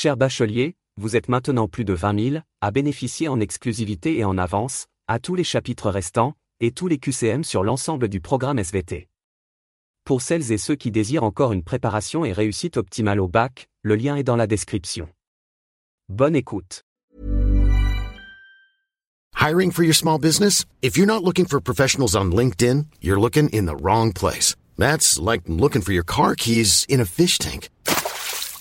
Cher bachelier, vous êtes maintenant plus de 20 000 à bénéficier en exclusivité et en avance, à tous les chapitres restants, et tous les QCM sur l'ensemble du programme SVT. Pour celles et ceux qui désirent encore une préparation et réussite optimale au bac, le lien est dans la description. Bonne écoute. Hiring for your small business? If you're not looking for professionals on LinkedIn, you're looking in the wrong place. That's like looking for your car keys in a fish tank.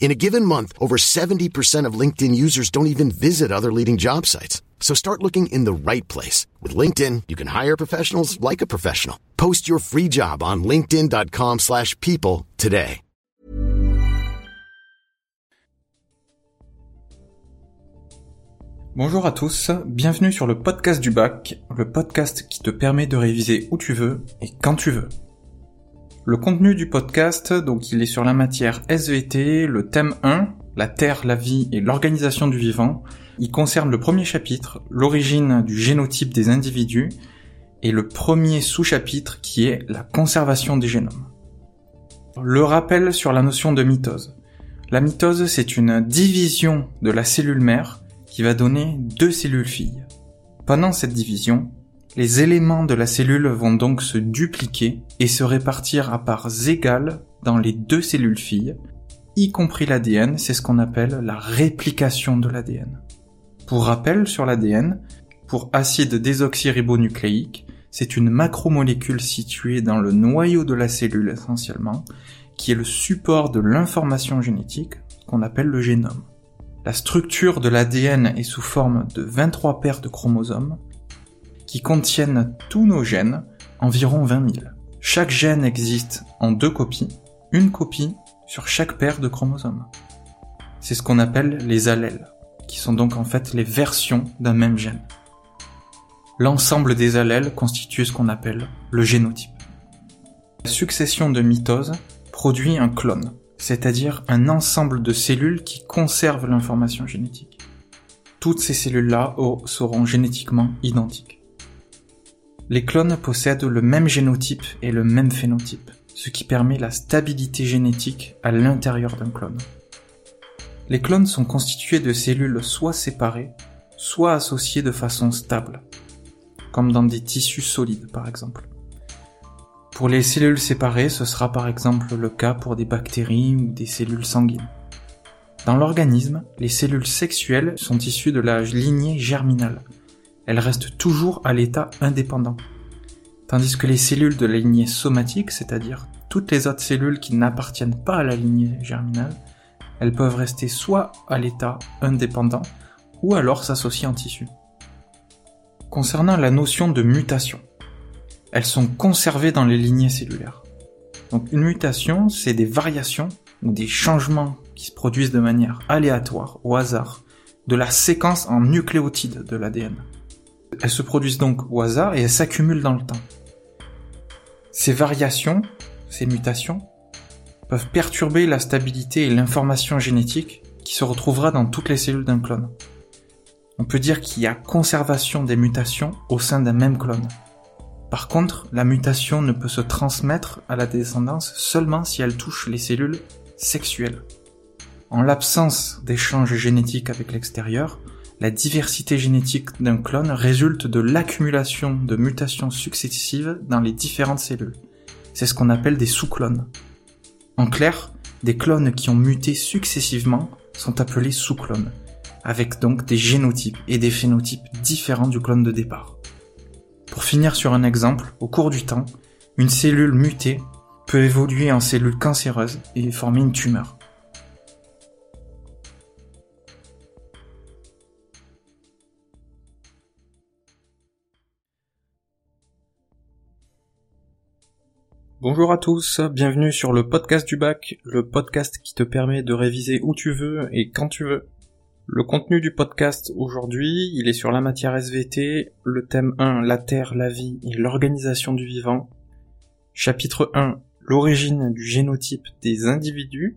In a given month, over 70% of LinkedIn users don't even visit other leading job sites. So start looking in the right place. With LinkedIn, you can hire professionals like a professional. Post your free job on linkedin.com slash people today. Bonjour à tous, bienvenue sur le podcast du bac, le podcast qui te permet de réviser où tu veux et quand tu veux. Le contenu du podcast, donc il est sur la matière SVT, le thème 1, la Terre, la vie et l'organisation du vivant. Il concerne le premier chapitre, l'origine du génotype des individus, et le premier sous-chapitre qui est la conservation des génomes. Le rappel sur la notion de mitose. La mitose, c'est une division de la cellule mère qui va donner deux cellules filles. Pendant cette division, les éléments de la cellule vont donc se dupliquer et se répartir à parts égales dans les deux cellules filles, y compris l'ADN, c'est ce qu'on appelle la réplication de l'ADN. Pour rappel sur l'ADN, pour acide désoxyribonucléique, c'est une macromolécule située dans le noyau de la cellule essentiellement, qui est le support de l'information génétique, qu'on appelle le génome. La structure de l'ADN est sous forme de 23 paires de chromosomes qui contiennent tous nos gènes, environ 20 000. Chaque gène existe en deux copies, une copie sur chaque paire de chromosomes. C'est ce qu'on appelle les allèles, qui sont donc en fait les versions d'un même gène. L'ensemble des allèles constitue ce qu'on appelle le génotype. La succession de mitose produit un clone, c'est-à-dire un ensemble de cellules qui conservent l'information génétique. Toutes ces cellules-là seront génétiquement identiques. Les clones possèdent le même génotype et le même phénotype, ce qui permet la stabilité génétique à l'intérieur d'un clone. Les clones sont constitués de cellules soit séparées, soit associées de façon stable, comme dans des tissus solides par exemple. Pour les cellules séparées, ce sera par exemple le cas pour des bactéries ou des cellules sanguines. Dans l'organisme, les cellules sexuelles sont issues de la lignée germinale. Elles restent toujours à l'état indépendant. Tandis que les cellules de la lignée somatique, c'est-à-dire toutes les autres cellules qui n'appartiennent pas à la lignée germinale, elles peuvent rester soit à l'état indépendant, ou alors s'associer en tissu. Concernant la notion de mutation, elles sont conservées dans les lignées cellulaires. Donc une mutation, c'est des variations ou des changements qui se produisent de manière aléatoire, au hasard, de la séquence en nucléotides de l'ADN. Elles se produisent donc au hasard et elles s'accumulent dans le temps. Ces variations, ces mutations, peuvent perturber la stabilité et l'information génétique qui se retrouvera dans toutes les cellules d'un clone. On peut dire qu'il y a conservation des mutations au sein d'un même clone. Par contre, la mutation ne peut se transmettre à la descendance seulement si elle touche les cellules sexuelles. En l'absence d'échanges génétiques avec l'extérieur, la diversité génétique d'un clone résulte de l'accumulation de mutations successives dans les différentes cellules. C'est ce qu'on appelle des sous-clones. En clair, des clones qui ont muté successivement sont appelés sous-clones, avec donc des génotypes et des phénotypes différents du clone de départ. Pour finir sur un exemple, au cours du temps, une cellule mutée peut évoluer en cellule cancéreuse et former une tumeur. Bonjour à tous, bienvenue sur le podcast du bac, le podcast qui te permet de réviser où tu veux et quand tu veux. Le contenu du podcast aujourd'hui, il est sur la matière SVT, le thème 1, la Terre, la vie et l'organisation du vivant. Chapitre 1, l'origine du génotype des individus.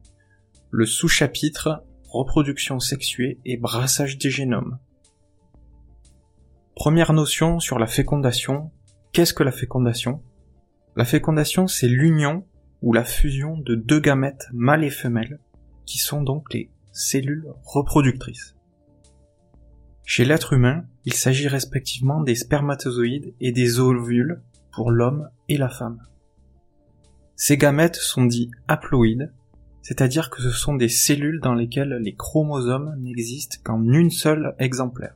Le sous-chapitre, reproduction sexuée et brassage des génomes. Première notion sur la fécondation. Qu'est-ce que la fécondation? La fécondation, c'est l'union ou la fusion de deux gamètes mâles et femelles, qui sont donc les cellules reproductrices. Chez l'être humain, il s'agit respectivement des spermatozoïdes et des ovules pour l'homme et la femme. Ces gamètes sont dits haploïdes, c'est-à-dire que ce sont des cellules dans lesquelles les chromosomes n'existent qu'en une seule exemplaire.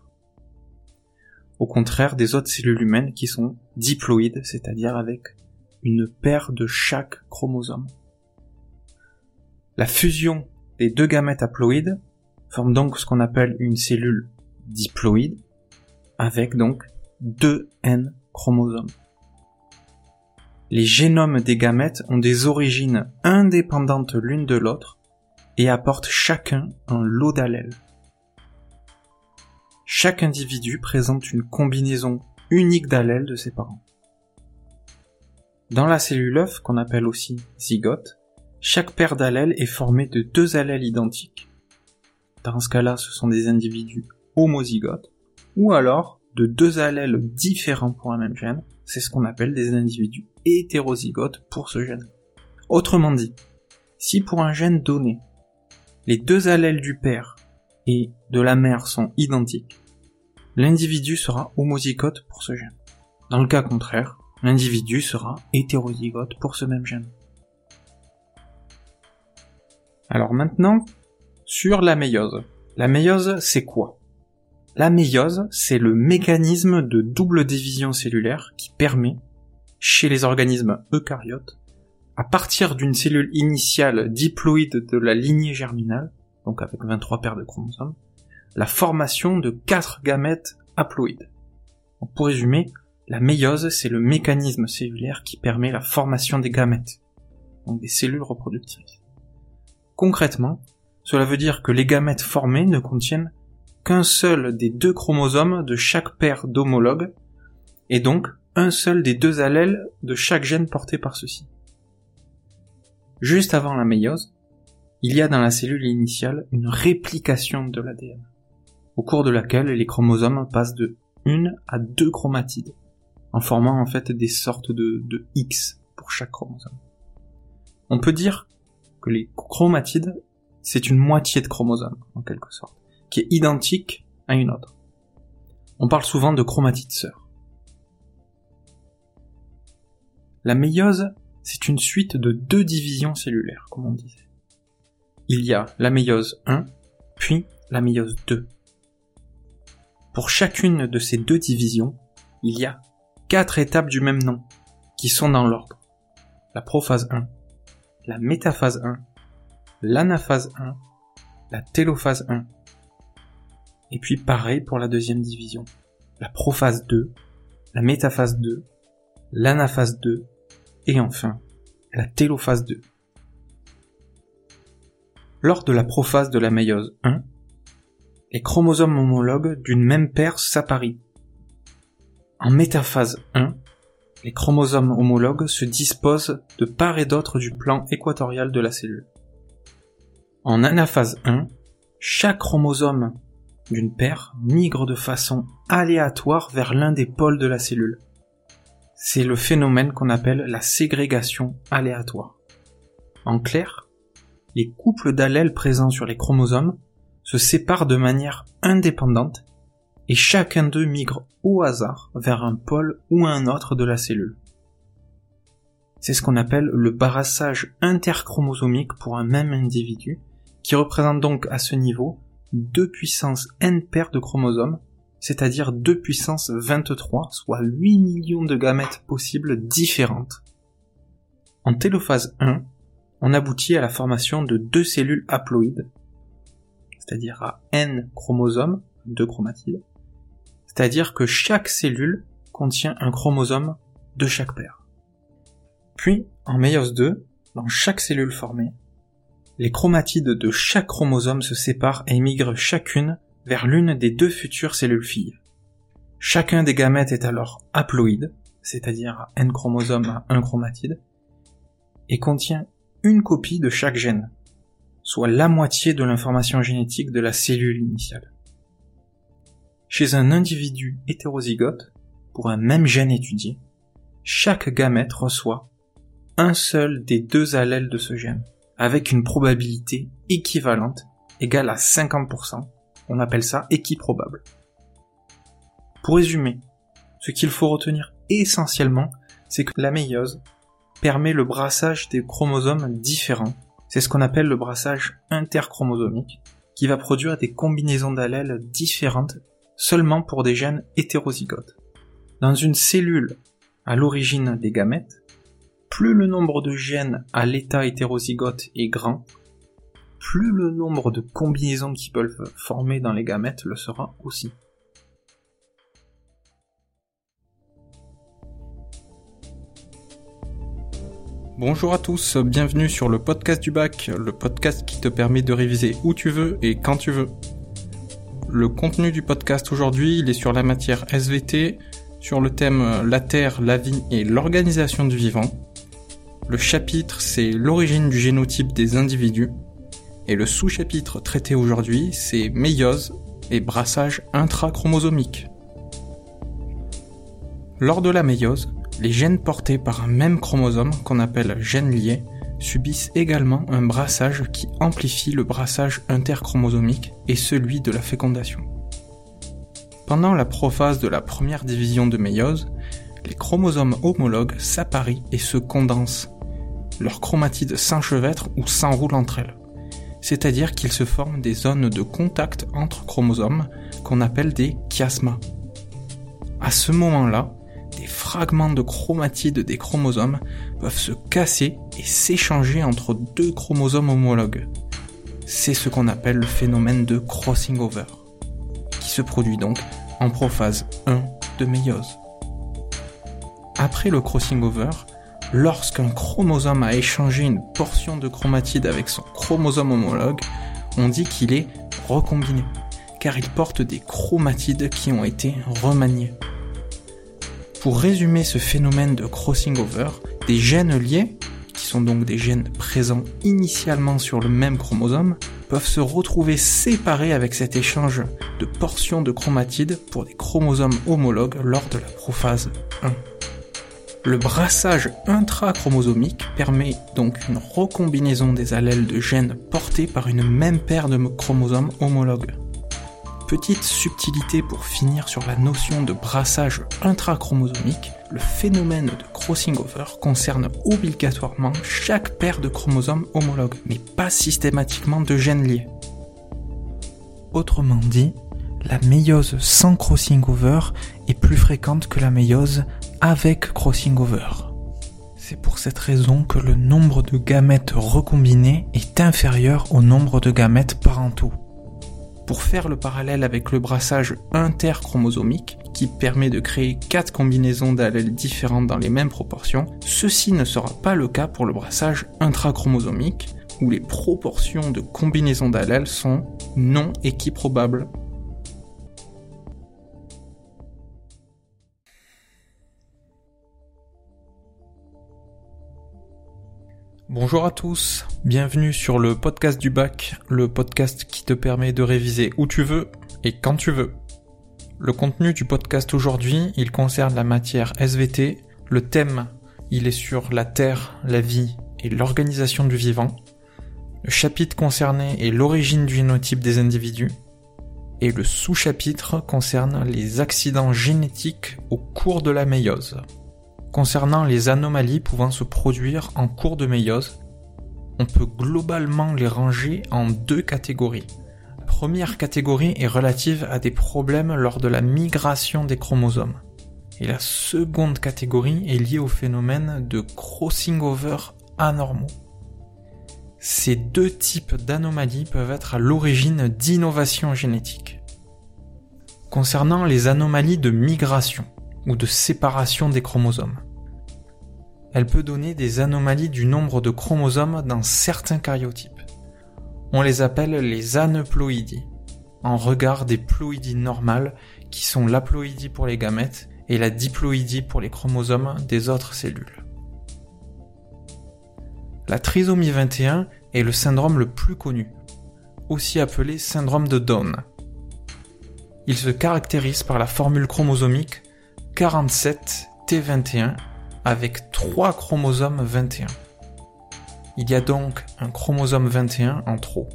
Au contraire des autres cellules humaines qui sont diploïdes, c'est-à-dire avec une paire de chaque chromosome. La fusion des deux gamètes haploïdes forme donc ce qu'on appelle une cellule diploïde avec donc deux N chromosomes. Les génomes des gamètes ont des origines indépendantes l'une de l'autre et apportent chacun un lot d'allèles. Chaque individu présente une combinaison unique d'allèles de ses parents. Dans la cellule œuf, qu'on appelle aussi zygote, chaque paire d'allèles est formée de deux allèles identiques. Dans ce cas-là, ce sont des individus homozygotes, ou alors de deux allèles différents pour un même gène, c'est ce qu'on appelle des individus hétérozygotes pour ce gène. Autrement dit, si pour un gène donné, les deux allèles du père et de la mère sont identiques, l'individu sera homozygote pour ce gène. Dans le cas contraire, l'individu sera hétérozygote pour ce même gène. Alors maintenant, sur la méiose. La méiose, c'est quoi? La méiose, c'est le mécanisme de double division cellulaire qui permet, chez les organismes eucaryotes, à partir d'une cellule initiale diploïde de la lignée germinale, donc avec 23 paires de chromosomes, la formation de 4 gamètes haploïdes. pour résumer, la méiose, c'est le mécanisme cellulaire qui permet la formation des gamètes, donc des cellules reproductrices. Concrètement, cela veut dire que les gamètes formés ne contiennent qu'un seul des deux chromosomes de chaque paire d'homologues, et donc un seul des deux allèles de chaque gène porté par ceux-ci. Juste avant la méiose, il y a dans la cellule initiale une réplication de l'ADN, au cours de laquelle les chromosomes passent de une à deux chromatides en formant en fait des sortes de, de X pour chaque chromosome. On peut dire que les chromatides, c'est une moitié de chromosome, en quelque sorte, qui est identique à une autre. On parle souvent de chromatides sœurs. La méiose, c'est une suite de deux divisions cellulaires, comme on disait. Il y a la méiose 1 puis la méiose 2. Pour chacune de ces deux divisions, il y a quatre étapes du même nom, qui sont dans l'ordre. La prophase 1, la métaphase 1, l'anaphase 1, la télophase 1. Et puis pareil pour la deuxième division. La prophase 2, la métaphase 2, l'anaphase 2, et enfin la télophase 2. Lors de la prophase de la méiose 1, les chromosomes homologues d'une même paire s'apparient. En métaphase 1, les chromosomes homologues se disposent de part et d'autre du plan équatorial de la cellule. En anaphase 1, chaque chromosome d'une paire migre de façon aléatoire vers l'un des pôles de la cellule. C'est le phénomène qu'on appelle la ségrégation aléatoire. En clair, les couples d'allèles présents sur les chromosomes se séparent de manière indépendante et chacun d'eux migre au hasard vers un pôle ou un autre de la cellule. C'est ce qu'on appelle le brassage interchromosomique pour un même individu, qui représente donc à ce niveau 2 puissance n paires de chromosomes, c'est-à-dire 2 puissance 23, soit 8 millions de gamètes possibles différentes. En télophase 1, on aboutit à la formation de deux cellules haploïdes, c'est-à-dire à n chromosomes, deux chromatides, c'est-à-dire que chaque cellule contient un chromosome de chaque paire. Puis, en méiose 2, dans chaque cellule formée, les chromatides de chaque chromosome se séparent et migrent chacune vers l'une des deux futures cellules filles. Chacun des gamètes est alors haploïde, c'est-à-dire n chromosomes à un chromatide, et contient une copie de chaque gène, soit la moitié de l'information génétique de la cellule initiale. Chez un individu hétérozygote, pour un même gène étudié, chaque gamète reçoit un seul des deux allèles de ce gène avec une probabilité équivalente égale à 50%. On appelle ça équiprobable. Pour résumer, ce qu'il faut retenir essentiellement, c'est que la méiose permet le brassage des chromosomes différents. C'est ce qu'on appelle le brassage interchromosomique, qui va produire des combinaisons d'allèles différentes seulement pour des gènes hétérozygotes. Dans une cellule à l'origine des gamètes, plus le nombre de gènes à l'état hétérozygote est grand, plus le nombre de combinaisons qui peuvent former dans les gamètes le sera aussi. Bonjour à tous, bienvenue sur le podcast du bac, le podcast qui te permet de réviser où tu veux et quand tu veux. Le contenu du podcast aujourd'hui, il est sur la matière SVT, sur le thème la Terre, la vie et l'organisation du vivant. Le chapitre, c'est l'origine du génotype des individus. Et le sous-chapitre traité aujourd'hui, c'est méiose et brassage intrachromosomique. Lors de la méiose, les gènes portés par un même chromosome, qu'on appelle gènes liés, subissent également un brassage qui amplifie le brassage interchromosomique et celui de la fécondation. Pendant la prophase de la première division de méiose, les chromosomes homologues s'apparient et se condensent leurs chromatides s'enchevêtrent ou s'enroulent entre elles. C'est-à-dire qu'il se forment des zones de contact entre chromosomes qu'on appelle des chiasmas. À ce moment-là, des fragments de chromatides des chromosomes peuvent se casser s'échanger entre deux chromosomes homologues. C'est ce qu'on appelle le phénomène de crossing over, qui se produit donc en prophase 1 de méiose. Après le crossing over, lorsqu'un chromosome a échangé une portion de chromatide avec son chromosome homologue, on dit qu'il est recombiné, car il porte des chromatides qui ont été remaniés. Pour résumer ce phénomène de crossing over, des gènes liés, sont donc des gènes présents initialement sur le même chromosome, peuvent se retrouver séparés avec cet échange de portions de chromatides pour des chromosomes homologues lors de la prophase 1. Le brassage intrachromosomique permet donc une recombinaison des allèles de gènes portés par une même paire de chromosomes homologues. Petite subtilité pour finir sur la notion de brassage intrachromosomique, le phénomène de crossing over concerne obligatoirement chaque paire de chromosomes homologues, mais pas systématiquement de gènes liés. Autrement dit, la méiose sans crossing over est plus fréquente que la méiose avec crossing over. C'est pour cette raison que le nombre de gamètes recombinés est inférieur au nombre de gamètes parentaux. Pour faire le parallèle avec le brassage interchromosomique, qui permet de créer quatre combinaisons d'allèles différentes dans les mêmes proportions, ceci ne sera pas le cas pour le brassage intrachromosomique, où les proportions de combinaisons d'allèles sont non équiprobables. Bonjour à tous, bienvenue sur le podcast du bac, le podcast qui te permet de réviser où tu veux et quand tu veux. Le contenu du podcast aujourd'hui, il concerne la matière SVT, le thème, il est sur la Terre, la vie et l'organisation du vivant. Le chapitre concerné est l'origine du génotype des individus. Et le sous-chapitre concerne les accidents génétiques au cours de la méiose. Concernant les anomalies pouvant se produire en cours de méiose, on peut globalement les ranger en deux catégories. Première catégorie est relative à des problèmes lors de la migration des chromosomes. Et la seconde catégorie est liée au phénomène de crossing over anormaux. Ces deux types d'anomalies peuvent être à l'origine d'innovations génétiques. Concernant les anomalies de migration, ou de séparation des chromosomes. Elle peut donner des anomalies du nombre de chromosomes dans certains caryotypes. On les appelle les aneuploïdies, en regard des ploïdies normales qui sont l'haploïdie pour les gamètes et la diploïdie pour les chromosomes des autres cellules. La trisomie 21 est le syndrome le plus connu, aussi appelé syndrome de Down. Il se caractérise par la formule chromosomique 47T21 avec 3 chromosomes 21. Il y a donc un chromosome 21 en trop.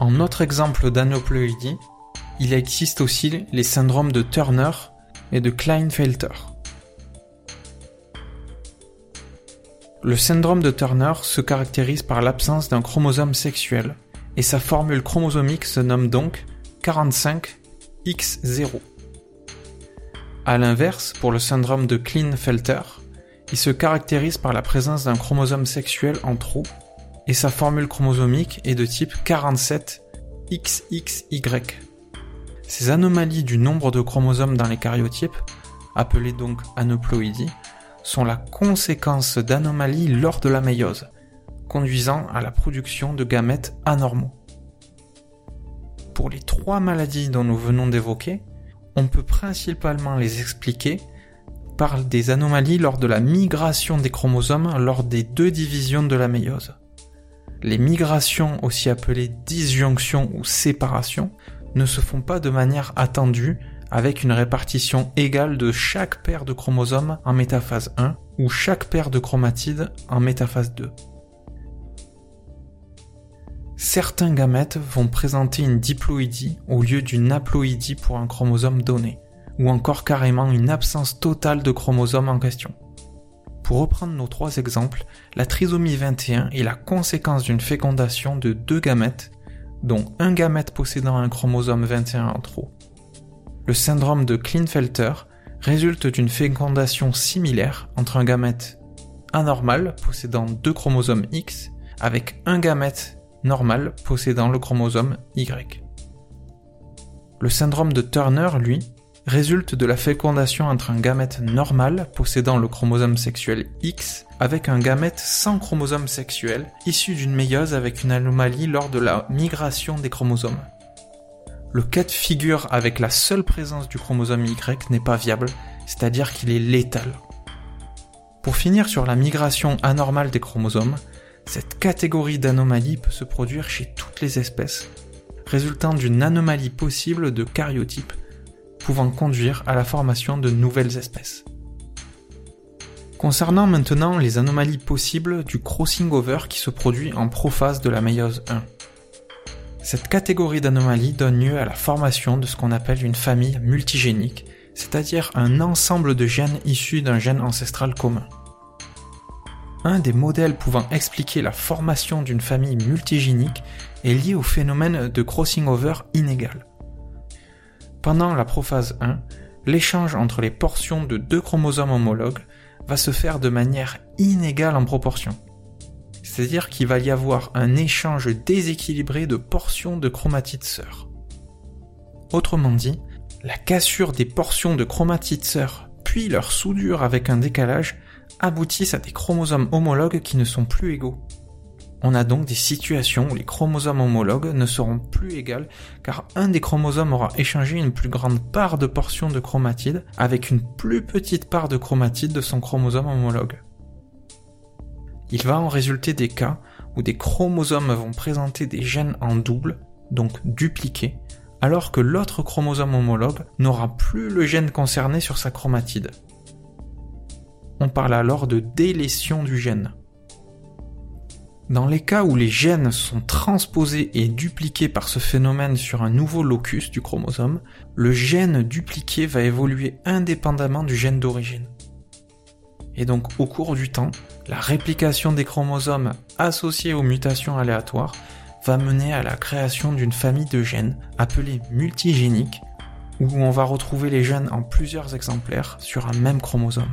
En autre exemple d'aneuploïdie, il existe aussi les syndromes de Turner et de Klinefelter. Le syndrome de Turner se caractérise par l'absence d'un chromosome sexuel et sa formule chromosomique se nomme donc 45X0. A l'inverse, pour le syndrome de Klinefelter, il se caractérise par la présence d'un chromosome sexuel en trop, et sa formule chromosomique est de type 47XXY. Ces anomalies du nombre de chromosomes dans les caryotypes, appelées donc aneuploïdies, sont la conséquence d'anomalies lors de la méiose, conduisant à la production de gamètes anormaux. Pour les trois maladies dont nous venons d'évoquer, on peut principalement les expliquer par des anomalies lors de la migration des chromosomes lors des deux divisions de la méiose. Les migrations, aussi appelées disjonction ou séparation, ne se font pas de manière attendue avec une répartition égale de chaque paire de chromosomes en métaphase 1 ou chaque paire de chromatides en métaphase 2 certains gamètes vont présenter une diploïdie au lieu d'une haploïdie pour un chromosome donné, ou encore carrément une absence totale de chromosome en question. Pour reprendre nos trois exemples, la trisomie 21 est la conséquence d'une fécondation de deux gamètes, dont un gamète possédant un chromosome 21 en trop. Le syndrome de Klinefelter résulte d'une fécondation similaire entre un gamète anormal possédant deux chromosomes X avec un gamète normal possédant le chromosome Y. Le syndrome de Turner, lui, résulte de la fécondation entre un gamète normal possédant le chromosome sexuel X avec un gamète sans chromosome sexuel issu d'une méiose avec une anomalie lors de la migration des chromosomes. Le cas de figure avec la seule présence du chromosome Y n'est pas viable, c'est-à-dire qu'il est létal. Pour finir sur la migration anormale des chromosomes, cette catégorie d'anomalies peut se produire chez toutes les espèces, résultant d'une anomalie possible de caryotype, pouvant conduire à la formation de nouvelles espèces. Concernant maintenant les anomalies possibles du crossing over qui se produit en prophase de la méiose 1. Cette catégorie d'anomalies donne lieu à la formation de ce qu'on appelle une famille multigénique, c'est-à-dire un ensemble de gènes issus d'un gène ancestral commun. un des modèles pouvant expliquer la formation d'une famille multigénique est lié au phénomène de crossing over inégal. Pendant la prophase 1, l'échange entre les portions de deux chromosomes homologues va se faire de manière inégale en proportion. C'est-à-dire qu'il va y avoir un échange déséquilibré de portions de chromatides sœurs. Autrement dit, la cassure des portions de chromatides sœurs puis leur soudure avec un décalage aboutissent à des chromosomes homologues qui ne sont plus égaux. On a donc des situations où les chromosomes homologues ne seront plus égales car un des chromosomes aura échangé une plus grande part de portions de chromatides avec une plus petite part de chromatides de son chromosome homologue. Il va en résulter des cas où des chromosomes vont présenter des gènes en double, donc dupliqués, alors que l'autre chromosome homologue n'aura plus le gène concerné sur sa chromatide. On parle alors de délétion du gène. Dans les cas où les gènes sont transposés et dupliqués par ce phénomène sur un nouveau locus du chromosome, le gène dupliqué va évoluer indépendamment du gène d'origine. Et donc au cours du temps, la réplication des chromosomes associés aux mutations aléatoires va mener à la création d'une famille de gènes appelée multigénique, où on va retrouver les gènes en plusieurs exemplaires sur un même chromosome.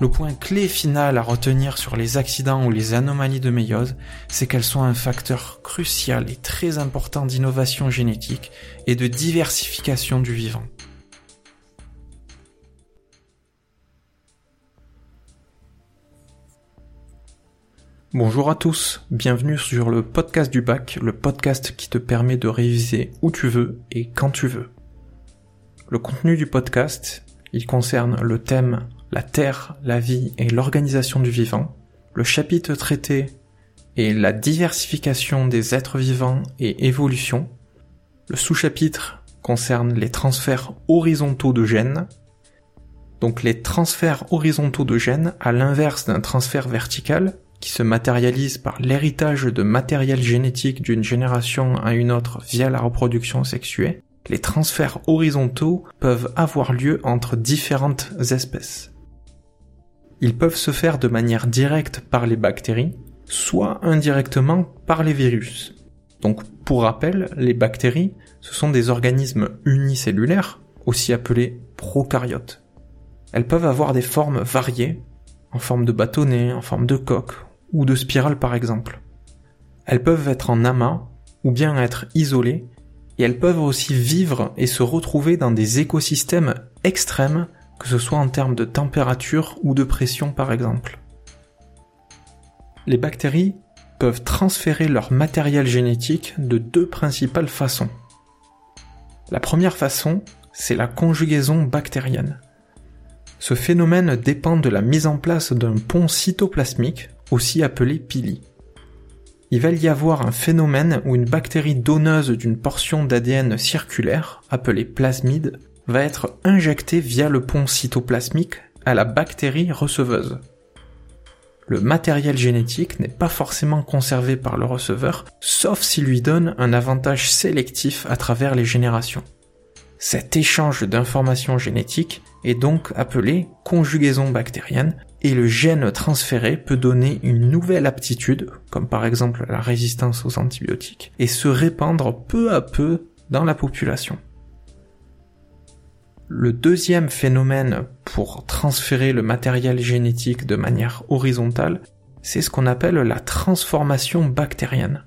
Le point clé final à retenir sur les accidents ou les anomalies de méiose, c'est qu'elles sont un facteur crucial et très important d'innovation génétique et de diversification du vivant. Bonjour à tous, bienvenue sur le podcast du bac, le podcast qui te permet de réviser où tu veux et quand tu veux. Le contenu du podcast, il concerne le thème la Terre, la vie et l'organisation du vivant. Le chapitre traité est la diversification des êtres vivants et évolution. Le sous-chapitre concerne les transferts horizontaux de gènes. Donc les transferts horizontaux de gènes, à l'inverse d'un transfert vertical, qui se matérialise par l'héritage de matériel génétique d'une génération à une autre via la reproduction sexuée, les transferts horizontaux peuvent avoir lieu entre différentes espèces. Ils peuvent se faire de manière directe par les bactéries, soit indirectement par les virus. Donc pour rappel, les bactéries, ce sont des organismes unicellulaires, aussi appelés prokaryotes. Elles peuvent avoir des formes variées, en forme de bâtonnet, en forme de coque, ou de spirale par exemple. Elles peuvent être en amas, ou bien être isolées, et elles peuvent aussi vivre et se retrouver dans des écosystèmes extrêmes que ce soit en termes de température ou de pression par exemple. Les bactéries peuvent transférer leur matériel génétique de deux principales façons. La première façon, c'est la conjugaison bactérienne. Ce phénomène dépend de la mise en place d'un pont cytoplasmique, aussi appelé pili. Il va y avoir un phénomène où une bactérie donneuse d'une portion d'ADN circulaire, appelée plasmide, va être injecté via le pont cytoplasmique à la bactérie receveuse. Le matériel génétique n'est pas forcément conservé par le receveur, sauf s'il lui donne un avantage sélectif à travers les générations. Cet échange d'informations génétiques est donc appelé conjugaison bactérienne et le gène transféré peut donner une nouvelle aptitude, comme par exemple la résistance aux antibiotiques, et se répandre peu à peu dans la population. Le deuxième phénomène pour transférer le matériel génétique de manière horizontale, c'est ce qu'on appelle la transformation bactérienne.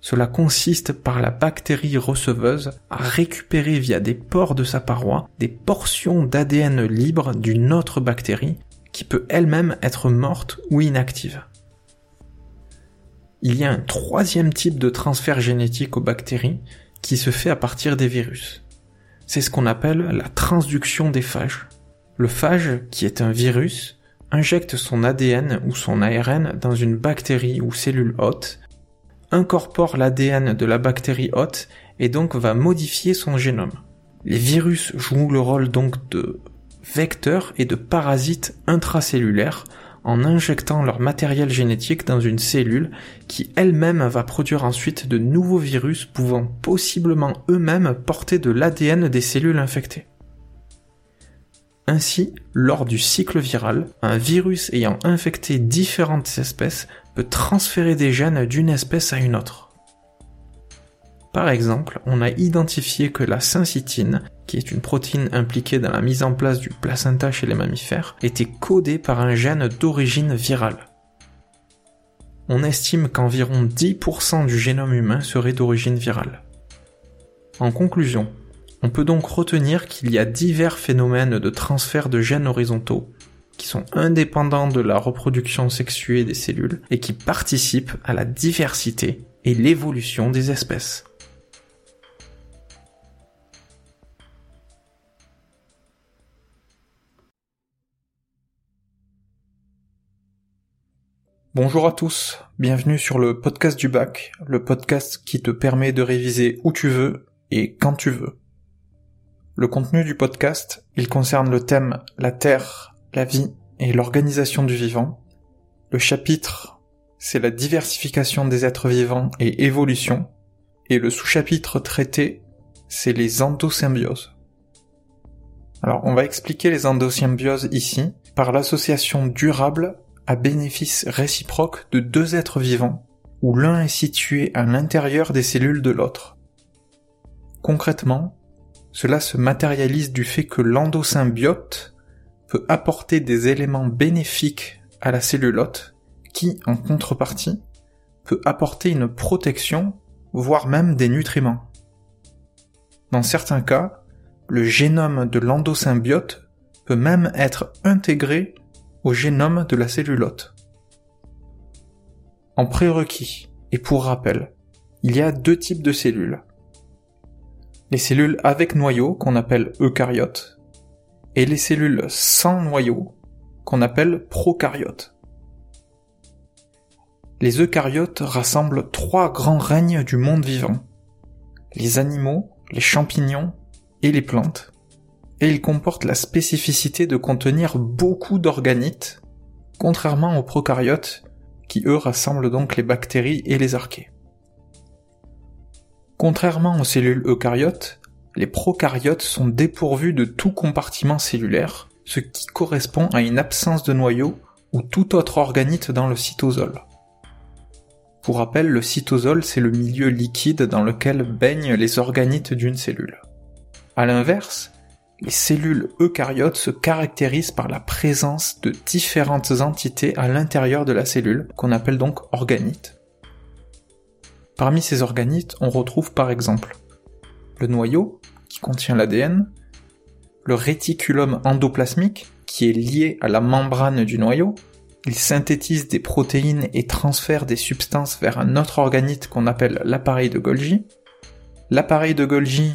Cela consiste par la bactérie receveuse à récupérer via des pores de sa paroi des portions d'ADN libre d'une autre bactérie qui peut elle-même être morte ou inactive. Il y a un troisième type de transfert génétique aux bactéries qui se fait à partir des virus c'est ce qu'on appelle la transduction des phages. Le phage, qui est un virus, injecte son ADN ou son ARN dans une bactérie ou cellule hôte, incorpore l'ADN de la bactérie hôte et donc va modifier son génome. Les virus jouent le rôle donc de vecteurs et de parasites intracellulaires en injectant leur matériel génétique dans une cellule qui elle-même va produire ensuite de nouveaux virus pouvant possiblement eux-mêmes porter de l'ADN des cellules infectées. Ainsi, lors du cycle viral, un virus ayant infecté différentes espèces peut transférer des gènes d'une espèce à une autre. Par exemple, on a identifié que la syncytine, qui est une protéine impliquée dans la mise en place du placenta chez les mammifères, était codée par un gène d'origine virale. On estime qu'environ 10% du génome humain serait d'origine virale. En conclusion, on peut donc retenir qu'il y a divers phénomènes de transfert de gènes horizontaux qui sont indépendants de la reproduction sexuée des cellules et qui participent à la diversité et l'évolution des espèces. Bonjour à tous, bienvenue sur le podcast du bac, le podcast qui te permet de réviser où tu veux et quand tu veux. Le contenu du podcast, il concerne le thème la Terre, la vie et l'organisation du vivant. Le chapitre, c'est la diversification des êtres vivants et évolution. Et le sous-chapitre traité, c'est les endosymbioses. Alors, on va expliquer les endosymbioses ici par l'association durable à bénéfice réciproque de deux êtres vivants, où l'un est situé à l'intérieur des cellules de l'autre. Concrètement, cela se matérialise du fait que l'endosymbiote peut apporter des éléments bénéfiques à la cellulote qui, en contrepartie, peut apporter une protection, voire même des nutriments. Dans certains cas, le génome de l'endosymbiote peut même être intégré au génome de la cellulote. En prérequis, et pour rappel, il y a deux types de cellules les cellules avec noyau qu'on appelle eucaryotes et les cellules sans noyau qu'on appelle prokaryotes. Les eucaryotes rassemblent trois grands règnes du monde vivant. Les animaux, les champignons et les plantes. Et ils comportent la spécificité de contenir beaucoup d'organites, contrairement aux prokaryotes, qui eux rassemblent donc les bactéries et les archées. Contrairement aux cellules eucaryotes, les prokaryotes sont dépourvus de tout compartiment cellulaire, ce qui correspond à une absence de noyau ou tout autre organite dans le cytosol. Pour rappel, le cytosol c'est le milieu liquide dans lequel baignent les organites d'une cellule. A l'inverse, les cellules eucaryotes se caractérisent par la présence de différentes entités à l'intérieur de la cellule, qu'on appelle donc organites. Parmi ces organites, on retrouve par exemple le noyau, qui contient l'ADN, le réticulum endoplasmique, qui est lié à la membrane du noyau, il synthétise des protéines et transfère des substances vers un autre organite qu'on appelle l'appareil de Golgi. L'appareil de Golgi,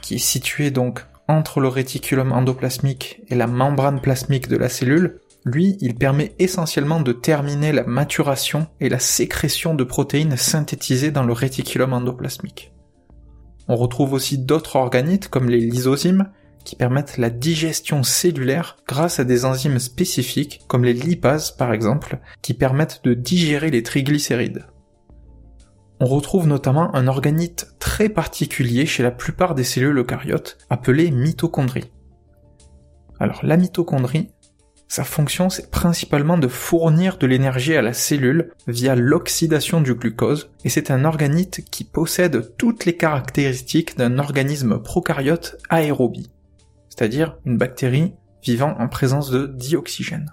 qui est situé donc entre le réticulum endoplasmique et la membrane plasmique de la cellule, lui, il permet essentiellement de terminer la maturation et la sécrétion de protéines synthétisées dans le réticulum endoplasmique. On retrouve aussi d'autres organites comme les lysosymes qui permettent la digestion cellulaire grâce à des enzymes spécifiques comme les lipases par exemple qui permettent de digérer les triglycérides. On retrouve notamment un organite très particulier chez la plupart des cellules eucaryotes appelé mitochondrie. Alors la mitochondrie, sa fonction, c'est principalement de fournir de l'énergie à la cellule via l'oxydation du glucose, et c'est un organite qui possède toutes les caractéristiques d'un organisme prokaryote aérobie, c'est-à-dire une bactérie vivant en présence de dioxygène.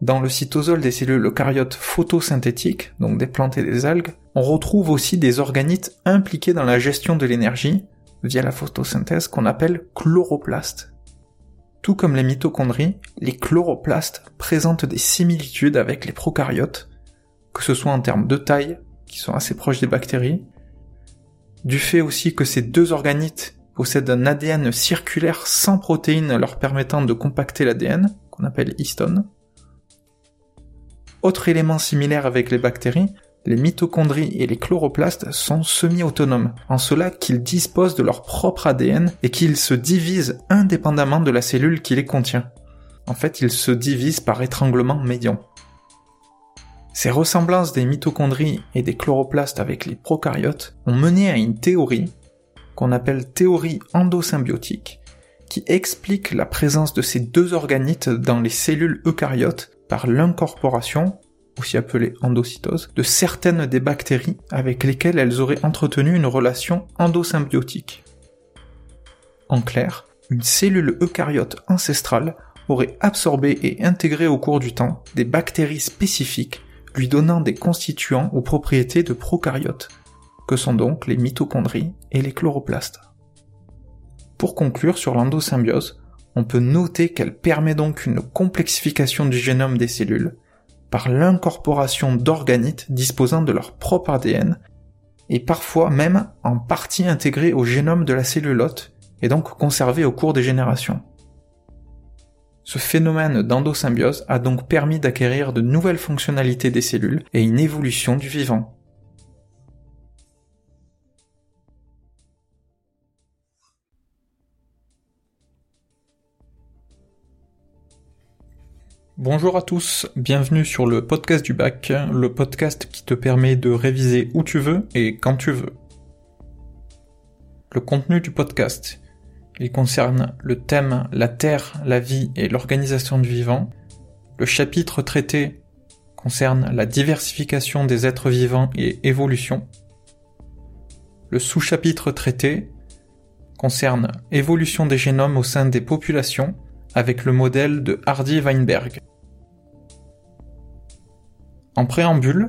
Dans le cytosol des cellules eucaryotes photosynthétiques, donc des plantes et des algues, on retrouve aussi des organites impliqués dans la gestion de l'énergie via la photosynthèse qu'on appelle chloroplastes tout comme les mitochondries, les chloroplastes présentent des similitudes avec les prokaryotes, que ce soit en termes de taille, qui sont assez proches des bactéries, du fait aussi que ces deux organites possèdent un ADN circulaire sans protéines leur permettant de compacter l'ADN, qu'on appelle histone. Autre élément similaire avec les bactéries, les mitochondries et les chloroplastes sont semi-autonomes, en cela qu'ils disposent de leur propre ADN et qu'ils se divisent indépendamment de la cellule qui les contient. En fait, ils se divisent par étranglement médian. Ces ressemblances des mitochondries et des chloroplastes avec les prokaryotes ont mené à une théorie qu'on appelle théorie endosymbiotique, qui explique la présence de ces deux organites dans les cellules eucaryotes par l'incorporation, aussi appelée endocytose, de certaines des bactéries avec lesquelles elles auraient entretenu une relation endosymbiotique. En clair, une cellule eucaryote ancestrale aurait absorbé et intégré au cours du temps des bactéries spécifiques lui donnant des constituants aux propriétés de prokaryotes, que sont donc les mitochondries et les chloroplastes. Pour conclure sur l'endosymbiose, on peut noter qu'elle permet donc une complexification du génome des cellules par l'incorporation d'organites disposant de leur propre ADN et parfois même en partie intégrés au génome de la cellule et donc conservés au cours des générations. Ce phénomène d'endosymbiose a donc permis d'acquérir de nouvelles fonctionnalités des cellules et une évolution du vivant. Bonjour à tous, bienvenue sur le podcast du bac, le podcast qui te permet de réviser où tu veux et quand tu veux. Le contenu du podcast. Il concerne le thème la Terre, la vie et l'organisation du vivant. Le chapitre traité concerne la diversification des êtres vivants et évolution. Le sous-chapitre traité concerne évolution des génomes au sein des populations avec le modèle de Hardy-Weinberg. En préambule,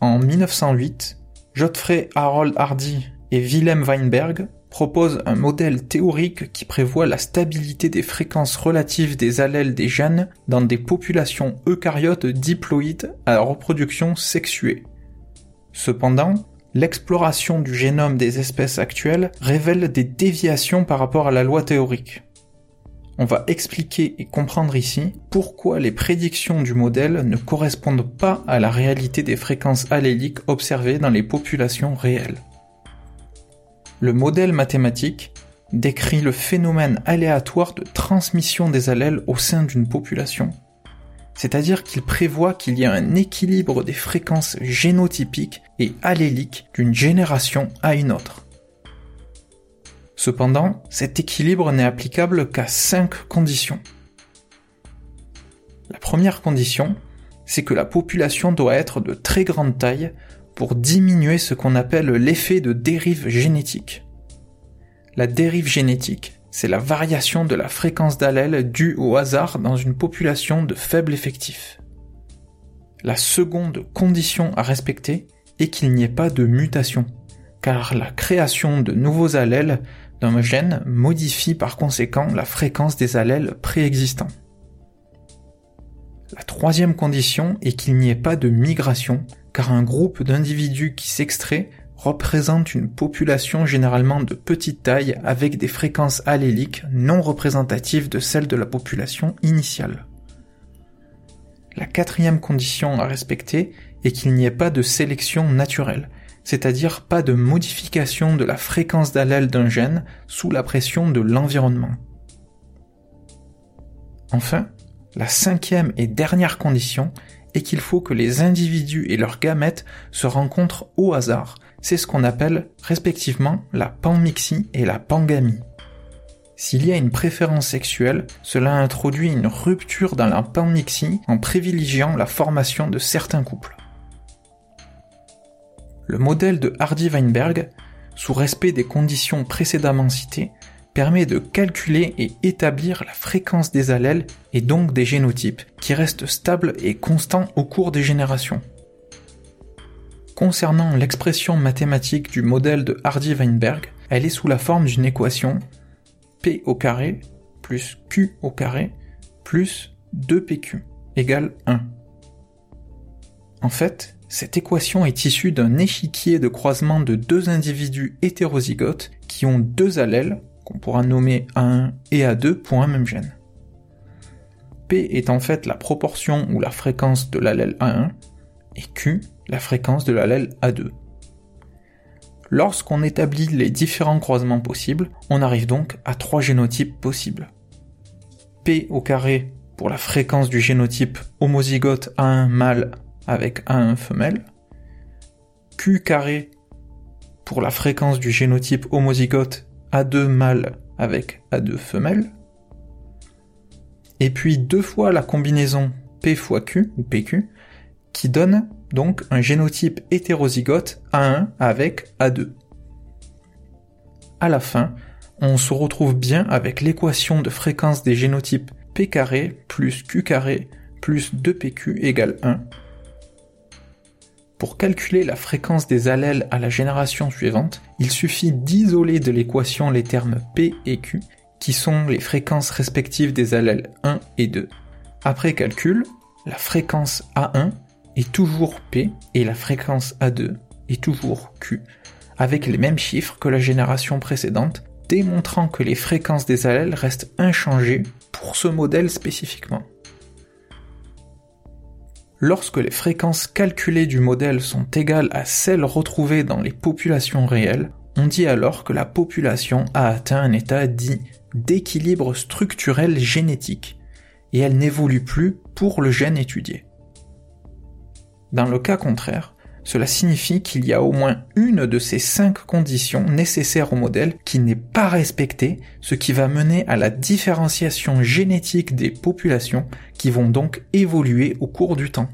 en 1908, Godfrey Harold Hardy et Wilhelm Weinberg proposent un modèle théorique qui prévoit la stabilité des fréquences relatives des allèles des gènes dans des populations eucaryotes diploïdes à reproduction sexuée. Cependant, l'exploration du génome des espèces actuelles révèle des déviations par rapport à la loi théorique. On va expliquer et comprendre ici pourquoi les prédictions du modèle ne correspondent pas à la réalité des fréquences alléliques observées dans les populations réelles. Le modèle mathématique décrit le phénomène aléatoire de transmission des allèles au sein d'une population. C'est-à-dire qu'il prévoit qu'il y a un équilibre des fréquences génotypiques et alléliques d'une génération à une autre. Cependant, cet équilibre n'est applicable qu'à cinq conditions. La première condition, c'est que la population doit être de très grande taille pour diminuer ce qu'on appelle l'effet de dérive génétique. La dérive génétique, c'est la variation de la fréquence d'allèles due au hasard dans une population de faible effectif. La seconde condition à respecter est qu'il n'y ait pas de mutation, car la création de nouveaux allèles d'un gène modifie par conséquent la fréquence des allèles préexistants. La troisième condition est qu'il n'y ait pas de migration, car un groupe d'individus qui s'extrait représente une population généralement de petite taille avec des fréquences alléliques non représentatives de celles de la population initiale. La quatrième condition à respecter est qu'il n'y ait pas de sélection naturelle, c'est-à-dire pas de modification de la fréquence d'allèle d'un gène sous la pression de l'environnement. Enfin, la cinquième et dernière condition est qu'il faut que les individus et leurs gamètes se rencontrent au hasard. C'est ce qu'on appelle respectivement la panmixie et la pangamie. S'il y a une préférence sexuelle, cela introduit une rupture dans la panmixie en privilégiant la formation de certains couples. Le modèle de Hardy-Weinberg, sous respect des conditions précédemment citées, permet de calculer et établir la fréquence des allèles et donc des génotypes, qui restent stables et constants au cours des générations. Concernant l'expression mathématique du modèle de Hardy-Weinberg, elle est sous la forme d'une équation P au carré plus Q au carré plus 2PQ égale 1. En fait, cette équation est issue d'un échiquier de croisement de deux individus hétérozygotes qui ont deux allèles, qu'on pourra nommer A1 et A2 pour un même gène. P est en fait la proportion ou la fréquence de l'allèle A1 et Q la fréquence de l'allèle A2. Lorsqu'on établit les différents croisements possibles, on arrive donc à trois génotypes possibles. P au carré pour la fréquence du génotype homozygote A1 mâle avec A1 femelle, Q carré pour la fréquence du génotype homozygote A2 mâle avec A2 femelle, et puis deux fois la combinaison P fois Q, ou PQ, qui donne donc un génotype hétérozygote A1 avec A2. À la fin, on se retrouve bien avec l'équation de fréquence des génotypes P carré plus Q carré plus 2PQ égale 1. Pour calculer la fréquence des allèles à la génération suivante, il suffit d'isoler de l'équation les termes P et Q, qui sont les fréquences respectives des allèles 1 et 2. Après calcul, la fréquence A1 est toujours P et la fréquence A2 est toujours Q, avec les mêmes chiffres que la génération précédente, démontrant que les fréquences des allèles restent inchangées pour ce modèle spécifiquement. Lorsque les fréquences calculées du modèle sont égales à celles retrouvées dans les populations réelles, on dit alors que la population a atteint un état dit d'équilibre structurel génétique, et elle n'évolue plus pour le gène étudié. Dans le cas contraire, cela signifie qu'il y a au moins une de ces cinq conditions nécessaires au modèle qui n'est pas respectée, ce qui va mener à la différenciation génétique des populations qui vont donc évoluer au cours du temps.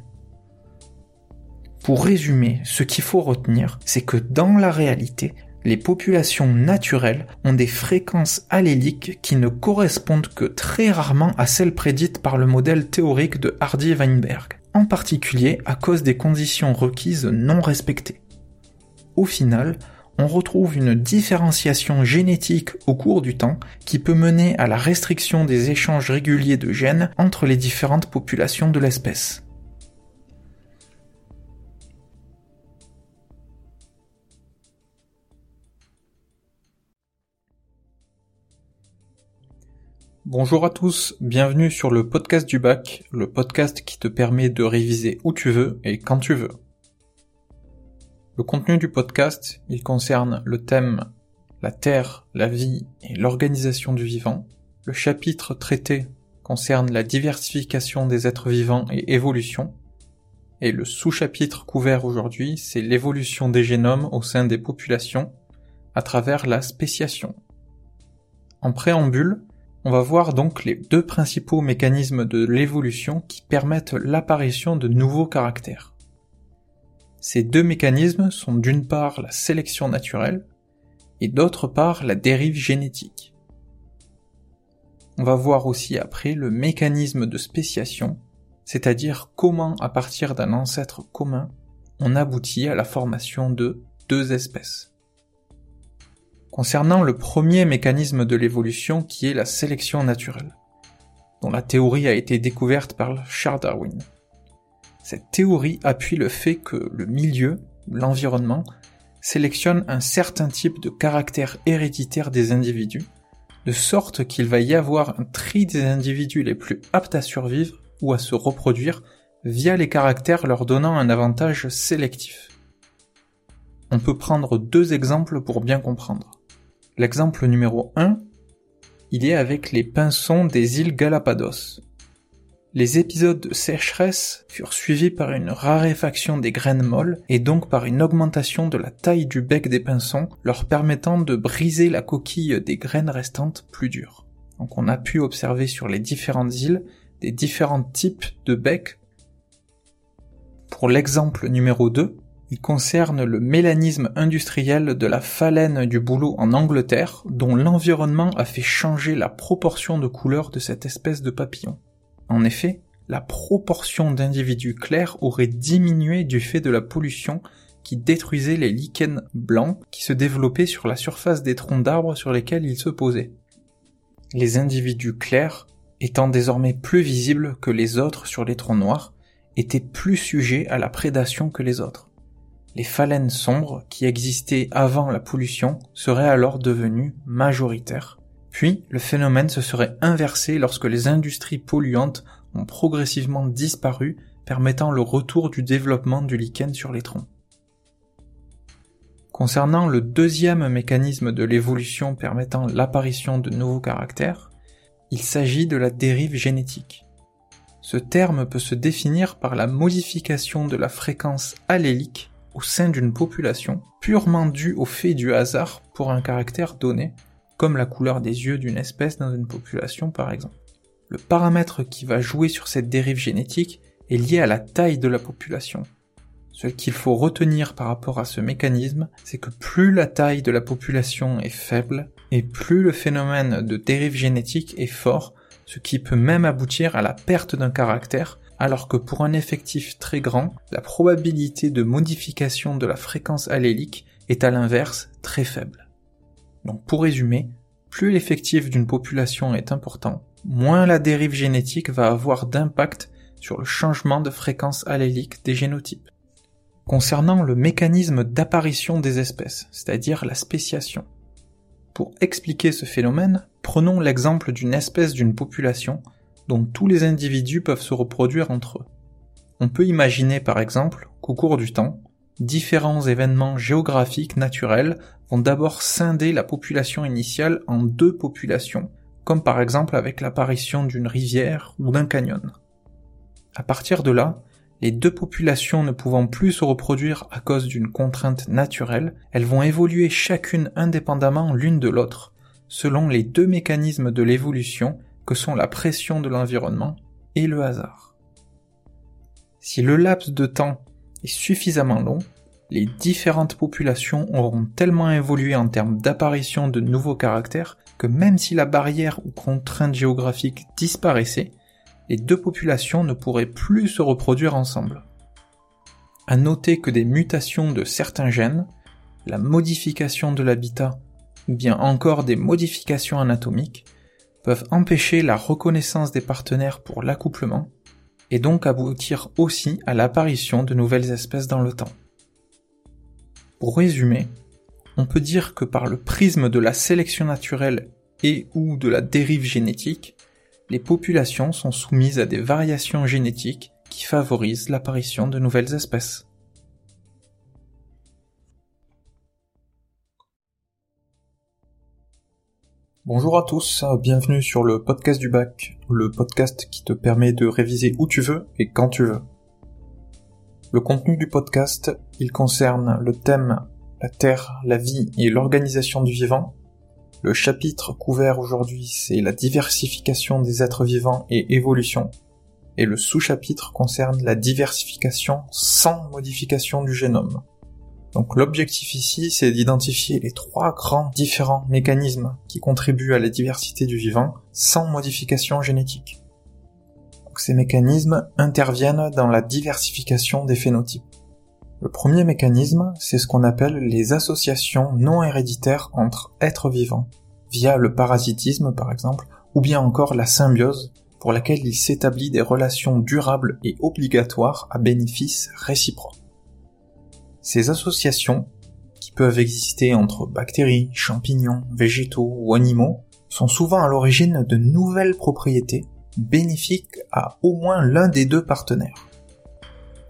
Pour résumer, ce qu'il faut retenir, c'est que dans la réalité, les populations naturelles ont des fréquences alléliques qui ne correspondent que très rarement à celles prédites par le modèle théorique de Hardy-Weinberg en particulier à cause des conditions requises non respectées. Au final, on retrouve une différenciation génétique au cours du temps qui peut mener à la restriction des échanges réguliers de gènes entre les différentes populations de l'espèce. Bonjour à tous, bienvenue sur le podcast du bac, le podcast qui te permet de réviser où tu veux et quand tu veux. Le contenu du podcast, il concerne le thème la Terre, la vie et l'organisation du vivant. Le chapitre traité concerne la diversification des êtres vivants et évolution. Et le sous-chapitre couvert aujourd'hui, c'est l'évolution des génomes au sein des populations à travers la spéciation. En préambule, on va voir donc les deux principaux mécanismes de l'évolution qui permettent l'apparition de nouveaux caractères. Ces deux mécanismes sont d'une part la sélection naturelle et d'autre part la dérive génétique. On va voir aussi après le mécanisme de spéciation, c'est-à-dire comment à partir d'un ancêtre commun on aboutit à la formation de deux espèces. Concernant le premier mécanisme de l'évolution qui est la sélection naturelle, dont la théorie a été découverte par Charles Darwin. Cette théorie appuie le fait que le milieu, l'environnement, sélectionne un certain type de caractère héréditaire des individus, de sorte qu'il va y avoir un tri des individus les plus aptes à survivre ou à se reproduire via les caractères leur donnant un avantage sélectif. On peut prendre deux exemples pour bien comprendre. L'exemple numéro 1, il est avec les pinsons des îles Galapados. Les épisodes de sécheresse furent suivis par une raréfaction des graines molles et donc par une augmentation de la taille du bec des pinsons, leur permettant de briser la coquille des graines restantes plus dures. Donc on a pu observer sur les différentes îles des différents types de becs. Pour l'exemple numéro 2, il concerne le mélanisme industriel de la phalène du bouleau en Angleterre, dont l'environnement a fait changer la proportion de couleur de cette espèce de papillon. En effet, la proportion d'individus clairs aurait diminué du fait de la pollution qui détruisait les lichens blancs qui se développaient sur la surface des troncs d'arbres sur lesquels ils se posaient. Les individus clairs, étant désormais plus visibles que les autres sur les troncs noirs, étaient plus sujets à la prédation que les autres les phalènes sombres qui existaient avant la pollution seraient alors devenues majoritaires. Puis le phénomène se serait inversé lorsque les industries polluantes ont progressivement disparu, permettant le retour du développement du lichen sur les troncs. Concernant le deuxième mécanisme de l'évolution permettant l'apparition de nouveaux caractères, il s'agit de la dérive génétique. Ce terme peut se définir par la modification de la fréquence allélique au sein d'une population purement due au fait du hasard pour un caractère donné, comme la couleur des yeux d'une espèce dans une population par exemple. Le paramètre qui va jouer sur cette dérive génétique est lié à la taille de la population. Ce qu'il faut retenir par rapport à ce mécanisme, c'est que plus la taille de la population est faible, et plus le phénomène de dérive génétique est fort, ce qui peut même aboutir à la perte d'un caractère, alors que pour un effectif très grand, la probabilité de modification de la fréquence allélique est à l'inverse très faible. Donc pour résumer, plus l'effectif d'une population est important, moins la dérive génétique va avoir d'impact sur le changement de fréquence allélique des génotypes. Concernant le mécanisme d'apparition des espèces, c'est-à-dire la spéciation. Pour expliquer ce phénomène, prenons l'exemple d'une espèce d'une population dont tous les individus peuvent se reproduire entre eux. On peut imaginer par exemple qu'au cours du temps, différents événements géographiques naturels vont d'abord scinder la population initiale en deux populations, comme par exemple avec l'apparition d'une rivière ou d'un canyon. À partir de là, les deux populations ne pouvant plus se reproduire à cause d'une contrainte naturelle, elles vont évoluer chacune indépendamment l'une de l'autre, selon les deux mécanismes de l'évolution sont la pression de l'environnement et le hasard. Si le laps de temps est suffisamment long, les différentes populations auront tellement évolué en termes d'apparition de nouveaux caractères que même si la barrière ou contrainte géographique disparaissait, les deux populations ne pourraient plus se reproduire ensemble. À noter que des mutations de certains gènes, la modification de l'habitat ou bien encore des modifications anatomiques peuvent empêcher la reconnaissance des partenaires pour l'accouplement et donc aboutir aussi à l'apparition de nouvelles espèces dans le temps. Pour résumer, on peut dire que par le prisme de la sélection naturelle et ou de la dérive génétique, les populations sont soumises à des variations génétiques qui favorisent l'apparition de nouvelles espèces. Bonjour à tous, bienvenue sur le podcast du bac, le podcast qui te permet de réviser où tu veux et quand tu veux. Le contenu du podcast, il concerne le thème la Terre, la vie et l'organisation du vivant, le chapitre couvert aujourd'hui, c'est la diversification des êtres vivants et évolution. Et le sous-chapitre concerne la diversification sans modification du génome. Donc l'objectif ici, c'est d'identifier les trois grands différents mécanismes qui contribuent à la diversité du vivant sans modification génétique. Ces mécanismes interviennent dans la diversification des phénotypes. Le premier mécanisme, c'est ce qu'on appelle les associations non héréditaires entre êtres vivants, via le parasitisme par exemple, ou bien encore la symbiose, pour laquelle il s'établit des relations durables et obligatoires à bénéfice réciproque. Ces associations, qui peuvent exister entre bactéries, champignons, végétaux ou animaux, sont souvent à l'origine de nouvelles propriétés bénéfiques à au moins l'un des deux partenaires.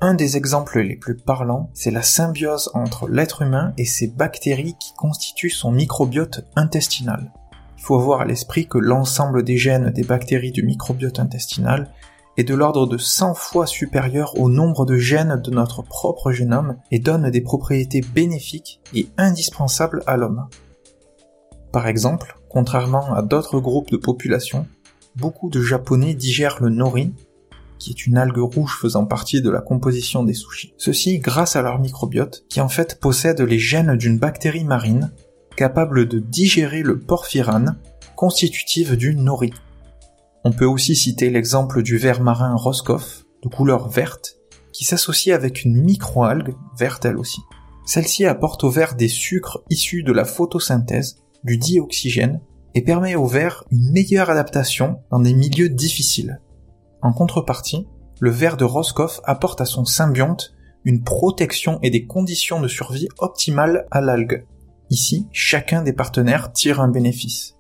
Un des exemples les plus parlants, c'est la symbiose entre l'être humain et ces bactéries qui constituent son microbiote intestinal. Il faut avoir à l'esprit que l'ensemble des gènes des bactéries du microbiote intestinal est de l'ordre de 100 fois supérieur au nombre de gènes de notre propre génome et donne des propriétés bénéfiques et indispensables à l'homme. Par exemple, contrairement à d'autres groupes de population, beaucoup de Japonais digèrent le nori, qui est une algue rouge faisant partie de la composition des sushis. Ceci grâce à leur microbiote, qui en fait possède les gènes d'une bactérie marine, capable de digérer le porphyrane, constitutive du nori. On peut aussi citer l'exemple du ver marin Roscoff, de couleur verte, qui s'associe avec une microalgue, verte elle aussi. Celle-ci apporte au ver des sucres issus de la photosynthèse, du dioxygène, et permet au ver une meilleure adaptation dans des milieux difficiles. En contrepartie, le ver de Roscoff apporte à son symbionte une protection et des conditions de survie optimales à l'algue. Ici, chacun des partenaires tire un bénéfice.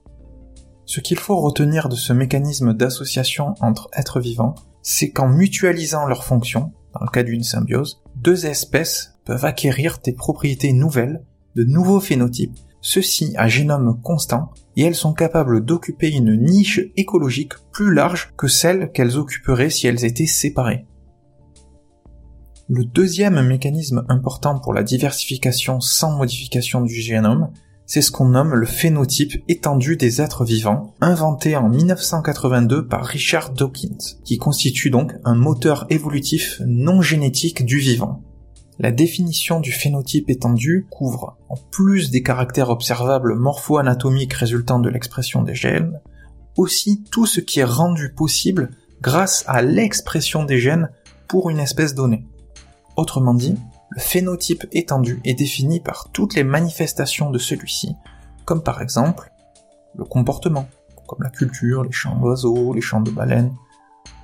Ce qu'il faut retenir de ce mécanisme d'association entre êtres vivants, c'est qu'en mutualisant leurs fonctions, dans le cas d'une symbiose, deux espèces peuvent acquérir des propriétés nouvelles, de nouveaux phénotypes, ceux-ci à génome constant, et elles sont capables d'occuper une niche écologique plus large que celle qu'elles occuperaient si elles étaient séparées. Le deuxième mécanisme important pour la diversification sans modification du génome, c'est ce qu'on nomme le phénotype étendu des êtres vivants, inventé en 1982 par Richard Dawkins, qui constitue donc un moteur évolutif non génétique du vivant. La définition du phénotype étendu couvre, en plus des caractères observables morpho-anatomiques résultant de l'expression des gènes, aussi tout ce qui est rendu possible grâce à l'expression des gènes pour une espèce donnée. Autrement dit, le phénotype étendu est défini par toutes les manifestations de celui-ci, comme par exemple le comportement, comme la culture, les chants d'oiseaux, les chants de baleines,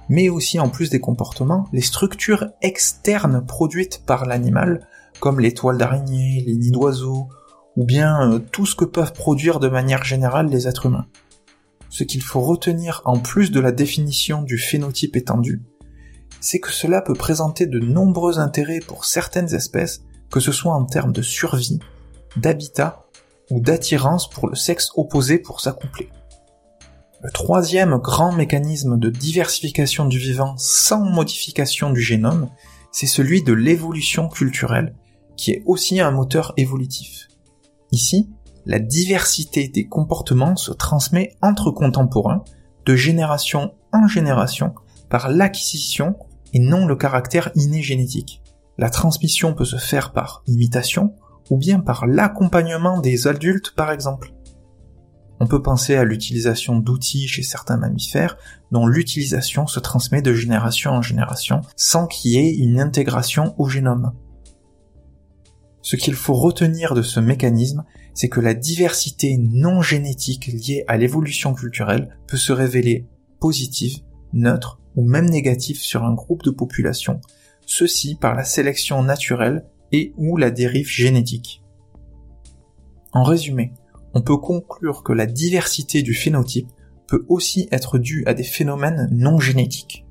mais aussi en plus des comportements, les structures externes produites par l'animal, comme les toiles d'araignée, les nids d'oiseaux, ou bien euh, tout ce que peuvent produire de manière générale les êtres humains. Ce qu'il faut retenir en plus de la définition du phénotype étendu, c'est que cela peut présenter de nombreux intérêts pour certaines espèces, que ce soit en termes de survie, d'habitat ou d'attirance pour le sexe opposé pour s'accoupler. Le troisième grand mécanisme de diversification du vivant sans modification du génome, c'est celui de l'évolution culturelle, qui est aussi un moteur évolutif. Ici, la diversité des comportements se transmet entre contemporains, de génération en génération, par l'acquisition et non le caractère inné génétique. La transmission peut se faire par imitation ou bien par l'accompagnement des adultes par exemple. On peut penser à l'utilisation d'outils chez certains mammifères dont l'utilisation se transmet de génération en génération sans qu'il y ait une intégration au génome. Ce qu'il faut retenir de ce mécanisme, c'est que la diversité non génétique liée à l'évolution culturelle peut se révéler positive, neutre même négative sur un groupe de population, ceci par la sélection naturelle et ou la dérive génétique. En résumé, on peut conclure que la diversité du phénotype peut aussi être due à des phénomènes non génétiques,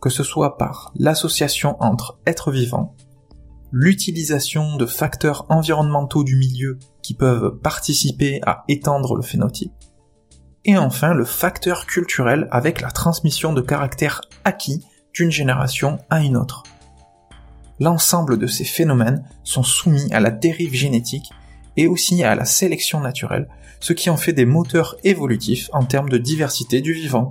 que ce soit par l'association entre êtres vivants, l'utilisation de facteurs environnementaux du milieu qui peuvent participer à étendre le phénotype, et enfin le facteur culturel avec la transmission de caractères acquis d'une génération à une autre. L'ensemble de ces phénomènes sont soumis à la dérive génétique et aussi à la sélection naturelle, ce qui en fait des moteurs évolutifs en termes de diversité du vivant.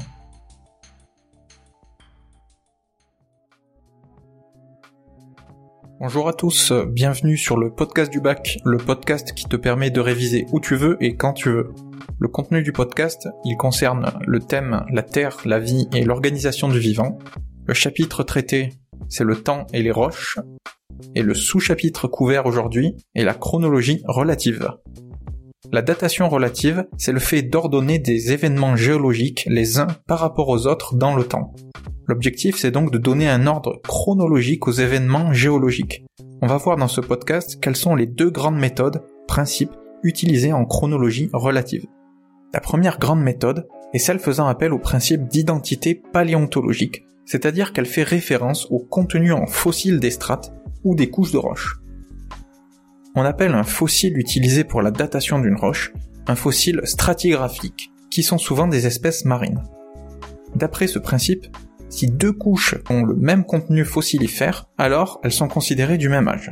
Bonjour à tous, bienvenue sur le podcast du bac, le podcast qui te permet de réviser où tu veux et quand tu veux. Le contenu du podcast, il concerne le thème la Terre, la vie et l'organisation du vivant. Le chapitre traité, c'est le temps et les roches. Et le sous-chapitre couvert aujourd'hui est la chronologie relative. La datation relative, c'est le fait d'ordonner des événements géologiques les uns par rapport aux autres dans le temps. L'objectif, c'est donc de donner un ordre chronologique aux événements géologiques. On va voir dans ce podcast quelles sont les deux grandes méthodes, principes, utilisées en chronologie relative. La première grande méthode est celle faisant appel au principe d'identité paléontologique, c'est-à-dire qu'elle fait référence au contenu en fossiles des strates ou des couches de roches. On appelle un fossile utilisé pour la datation d'une roche un fossile stratigraphique, qui sont souvent des espèces marines. D'après ce principe, si deux couches ont le même contenu fossilifère, alors elles sont considérées du même âge.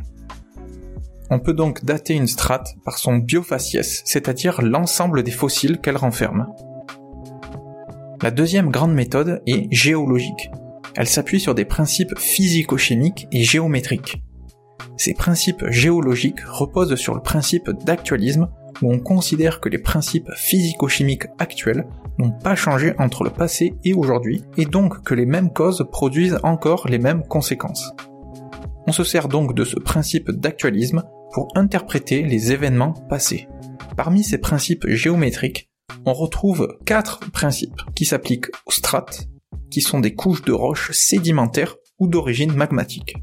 On peut donc dater une strate par son biofaciès, c'est-à-dire l'ensemble des fossiles qu'elle renferme. La deuxième grande méthode est géologique. Elle s'appuie sur des principes physico-chimiques et géométriques. Ces principes géologiques reposent sur le principe d'actualisme où on considère que les principes physico-chimiques actuels n'ont pas changé entre le passé et aujourd'hui, et donc que les mêmes causes produisent encore les mêmes conséquences. On se sert donc de ce principe d'actualisme pour interpréter les événements passés. Parmi ces principes géométriques, on retrouve quatre principes qui s'appliquent aux strates, qui sont des couches de roches sédimentaires ou d'origine magmatique.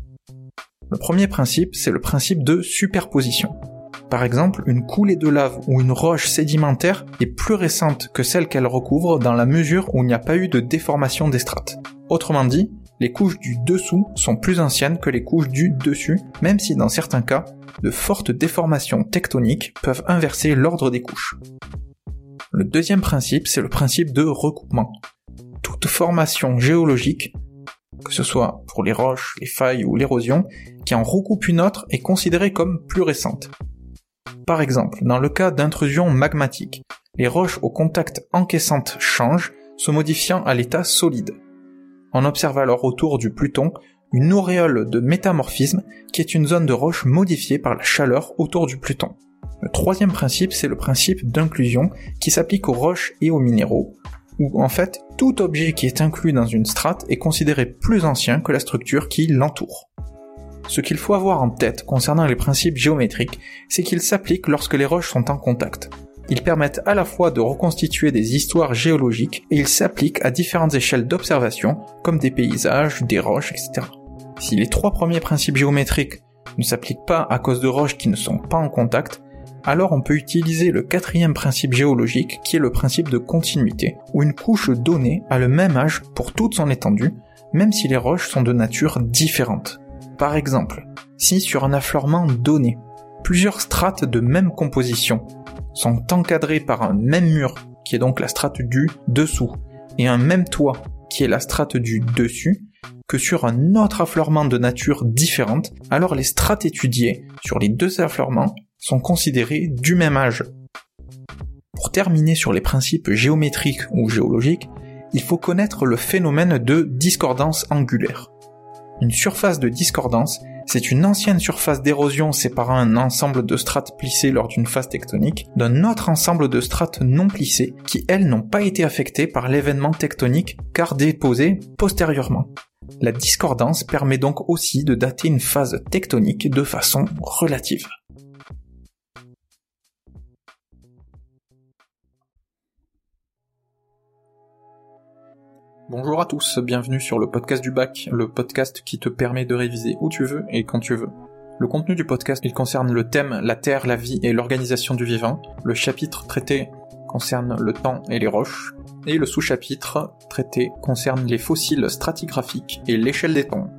Le premier principe, c'est le principe de superposition. Par exemple, une coulée de lave ou une roche sédimentaire est plus récente que celle qu'elle recouvre dans la mesure où il n'y a pas eu de déformation des strates. Autrement dit, les couches du dessous sont plus anciennes que les couches du dessus, même si dans certains cas, de fortes déformations tectoniques peuvent inverser l'ordre des couches. Le deuxième principe, c'est le principe de recoupement. Toute formation géologique, que ce soit pour les roches, les failles ou l'érosion, qui en recoupe une autre est considérée comme plus récente. Par exemple, dans le cas d'intrusion magmatique, les roches au contact encaissantes changent, se modifiant à l'état solide. On observe alors autour du Pluton une auréole de métamorphisme qui est une zone de roche modifiée par la chaleur autour du Pluton. Le troisième principe, c'est le principe d'inclusion qui s'applique aux roches et aux minéraux, où en fait tout objet qui est inclus dans une strate est considéré plus ancien que la structure qui l'entoure. Ce qu'il faut avoir en tête concernant les principes géométriques, c'est qu'ils s'appliquent lorsque les roches sont en contact. Ils permettent à la fois de reconstituer des histoires géologiques et ils s'appliquent à différentes échelles d'observation, comme des paysages, des roches, etc. Si les trois premiers principes géométriques ne s'appliquent pas à cause de roches qui ne sont pas en contact, alors on peut utiliser le quatrième principe géologique qui est le principe de continuité, où une couche donnée a le même âge pour toute son étendue, même si les roches sont de nature différente. Par exemple, si sur un affleurement donné, plusieurs strates de même composition sont encadrées par un même mur, qui est donc la strate du dessous, et un même toit, qui est la strate du dessus, que sur un autre affleurement de nature différente, alors les strates étudiées sur les deux affleurements sont considérés du même âge. Pour terminer sur les principes géométriques ou géologiques, il faut connaître le phénomène de discordance angulaire. Une surface de discordance, c'est une ancienne surface d'érosion séparant un ensemble de strates plissées lors d'une phase tectonique d'un autre ensemble de strates non plissées qui, elles, n'ont pas été affectées par l'événement tectonique car déposées postérieurement. La discordance permet donc aussi de dater une phase tectonique de façon relative. Bonjour à tous, bienvenue sur le podcast du bac, le podcast qui te permet de réviser où tu veux et quand tu veux. Le contenu du podcast, il concerne le thème la Terre, la vie et l'organisation du vivant. Le chapitre traité concerne le temps et les roches. Et le sous-chapitre traité concerne les fossiles stratigraphiques et l'échelle des temps.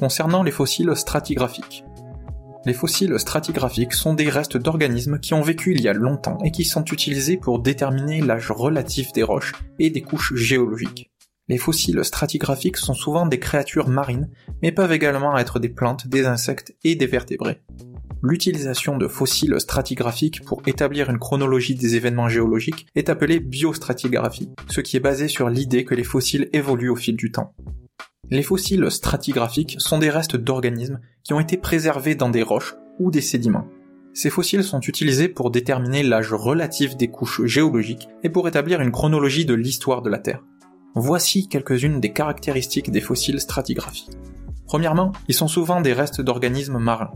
Concernant les fossiles stratigraphiques, les fossiles stratigraphiques sont des restes d'organismes qui ont vécu il y a longtemps et qui sont utilisés pour déterminer l'âge relatif des roches et des couches géologiques. Les fossiles stratigraphiques sont souvent des créatures marines, mais peuvent également être des plantes, des insectes et des vertébrés. L'utilisation de fossiles stratigraphiques pour établir une chronologie des événements géologiques est appelée biostratigraphie, ce qui est basé sur l'idée que les fossiles évoluent au fil du temps. Les fossiles stratigraphiques sont des restes d'organismes qui ont été préservés dans des roches ou des sédiments. Ces fossiles sont utilisés pour déterminer l'âge relatif des couches géologiques et pour établir une chronologie de l'histoire de la Terre. Voici quelques-unes des caractéristiques des fossiles stratigraphiques. Premièrement, ils sont souvent des restes d'organismes marins.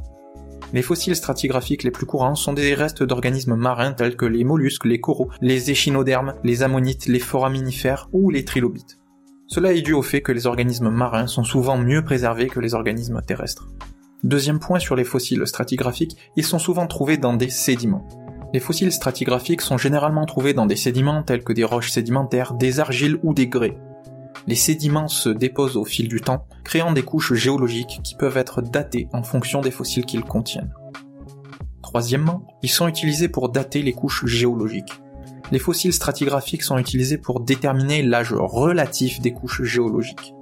Les fossiles stratigraphiques les plus courants sont des restes d'organismes marins tels que les mollusques, les coraux, les échinodermes, les ammonites, les foraminifères ou les trilobites. Cela est dû au fait que les organismes marins sont souvent mieux préservés que les organismes terrestres. Deuxième point sur les fossiles stratigraphiques, ils sont souvent trouvés dans des sédiments. Les fossiles stratigraphiques sont généralement trouvés dans des sédiments tels que des roches sédimentaires, des argiles ou des grès. Les sédiments se déposent au fil du temps, créant des couches géologiques qui peuvent être datées en fonction des fossiles qu'ils contiennent. Troisièmement, ils sont utilisés pour dater les couches géologiques les fossiles stratigraphiques sont utilisés pour déterminer l'âge relatif des couches géologiques.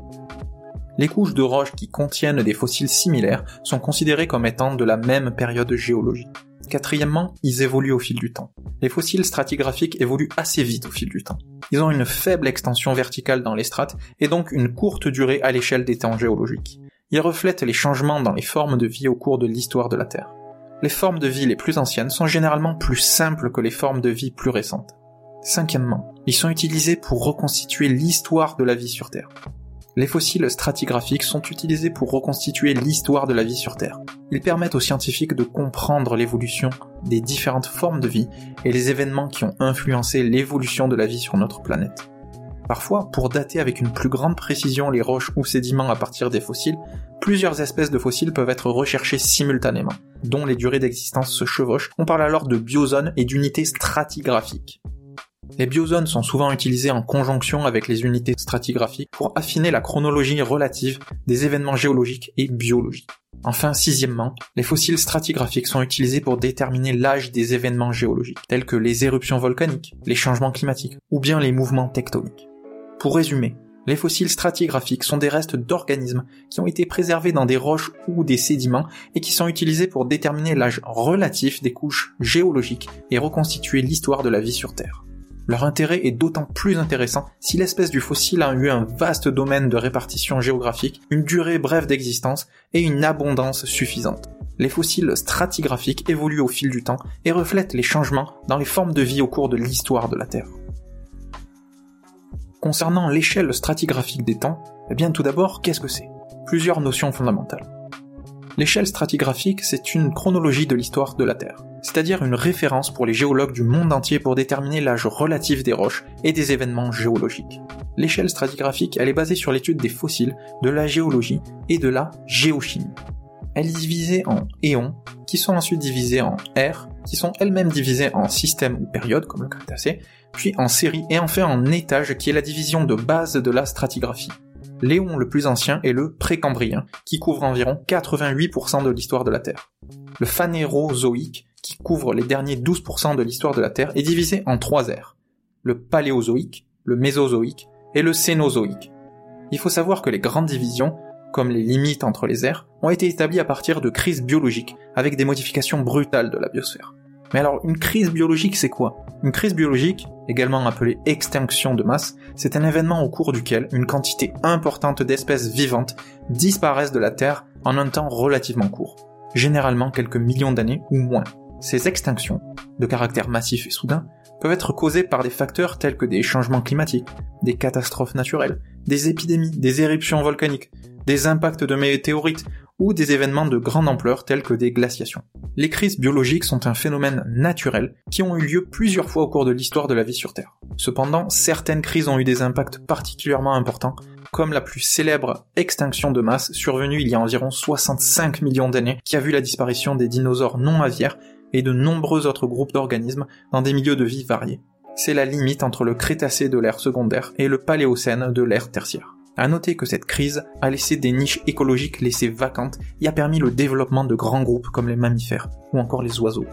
Les couches de roches qui contiennent des fossiles similaires sont considérées comme étant de la même période géologique. Quatrièmement, ils évoluent au fil du temps. Les fossiles stratigraphiques évoluent assez vite au fil du temps. Ils ont une faible extension verticale dans les strates et donc une courte durée à l'échelle des temps géologiques. Ils reflètent les changements dans les formes de vie au cours de l'histoire de la Terre. Les formes de vie les plus anciennes sont généralement plus simples que les formes de vie plus récentes. Cinquièmement, ils sont utilisés pour reconstituer l'histoire de la vie sur Terre. Les fossiles stratigraphiques sont utilisés pour reconstituer l'histoire de la vie sur Terre. Ils permettent aux scientifiques de comprendre l'évolution des différentes formes de vie et les événements qui ont influencé l'évolution de la vie sur notre planète. Parfois, pour dater avec une plus grande précision les roches ou sédiments à partir des fossiles, plusieurs espèces de fossiles peuvent être recherchées simultanément, dont les durées d'existence se chevauchent. On parle alors de biozones et d'unités stratigraphiques. Les biozones sont souvent utilisées en conjonction avec les unités stratigraphiques pour affiner la chronologie relative des événements géologiques et biologiques. Enfin, sixièmement, les fossiles stratigraphiques sont utilisés pour déterminer l'âge des événements géologiques, tels que les éruptions volcaniques, les changements climatiques ou bien les mouvements tectoniques. Pour résumer, Les fossiles stratigraphiques sont des restes d'organismes qui ont été préservés dans des roches ou des sédiments et qui sont utilisés pour déterminer l'âge relatif des couches géologiques et reconstituer l'histoire de la vie sur Terre. Leur intérêt est d'autant plus intéressant si l'espèce du fossile a eu un vaste domaine de répartition géographique, une durée brève d'existence et une abondance suffisante. Les fossiles stratigraphiques évoluent au fil du temps et reflètent les changements dans les formes de vie au cours de l'histoire de la Terre. Concernant l'échelle stratigraphique des temps, eh bien tout d'abord, qu'est-ce que c'est? Plusieurs notions fondamentales. L'échelle stratigraphique, c'est une chronologie de l'histoire de la Terre, c'est-à-dire une référence pour les géologues du monde entier pour déterminer l'âge relatif des roches et des événements géologiques. L'échelle stratigraphique, elle est basée sur l'étude des fossiles, de la géologie et de la géochimie. Elle est divisée en éons, qui sont ensuite divisés en ères, qui sont elles-mêmes divisées en systèmes ou périodes, comme le Crétacé, puis en série et enfin en étage qui est la division de base de la stratigraphie. L'éon le plus ancien est le précambrien, qui couvre environ 88% de l'histoire de la Terre. Le phanérozoïque, qui couvre les derniers 12% de l'histoire de la Terre, est divisé en trois ères. Le paléozoïque, le mésozoïque et le cénozoïque. Il faut savoir que les grandes divisions, comme les limites entre les ères, ont été établies à partir de crises biologiques, avec des modifications brutales de la biosphère. Mais alors, une crise biologique, c'est quoi? Une crise biologique, également appelée extinction de masse, c'est un événement au cours duquel une quantité importante d'espèces vivantes disparaissent de la Terre en un temps relativement court, généralement quelques millions d'années ou moins. Ces extinctions, de caractère massif et soudain, peuvent être causées par des facteurs tels que des changements climatiques, des catastrophes naturelles, des épidémies, des éruptions volcaniques, des impacts de météorites ou des événements de grande ampleur tels que des glaciations. Les crises biologiques sont un phénomène naturel qui ont eu lieu plusieurs fois au cours de l'histoire de la vie sur Terre. Cependant, certaines crises ont eu des impacts particulièrement importants, comme la plus célèbre extinction de masse survenue il y a environ 65 millions d'années, qui a vu la disparition des dinosaures non aviaires et de nombreux autres groupes d'organismes dans des milieux de vie variés. C'est la limite entre le Crétacé de l'ère secondaire et le Paléocène de l'ère tertiaire. À noter que cette crise a laissé des niches écologiques laissées vacantes et a permis le développement de grands groupes comme les mammifères ou encore les oiseaux.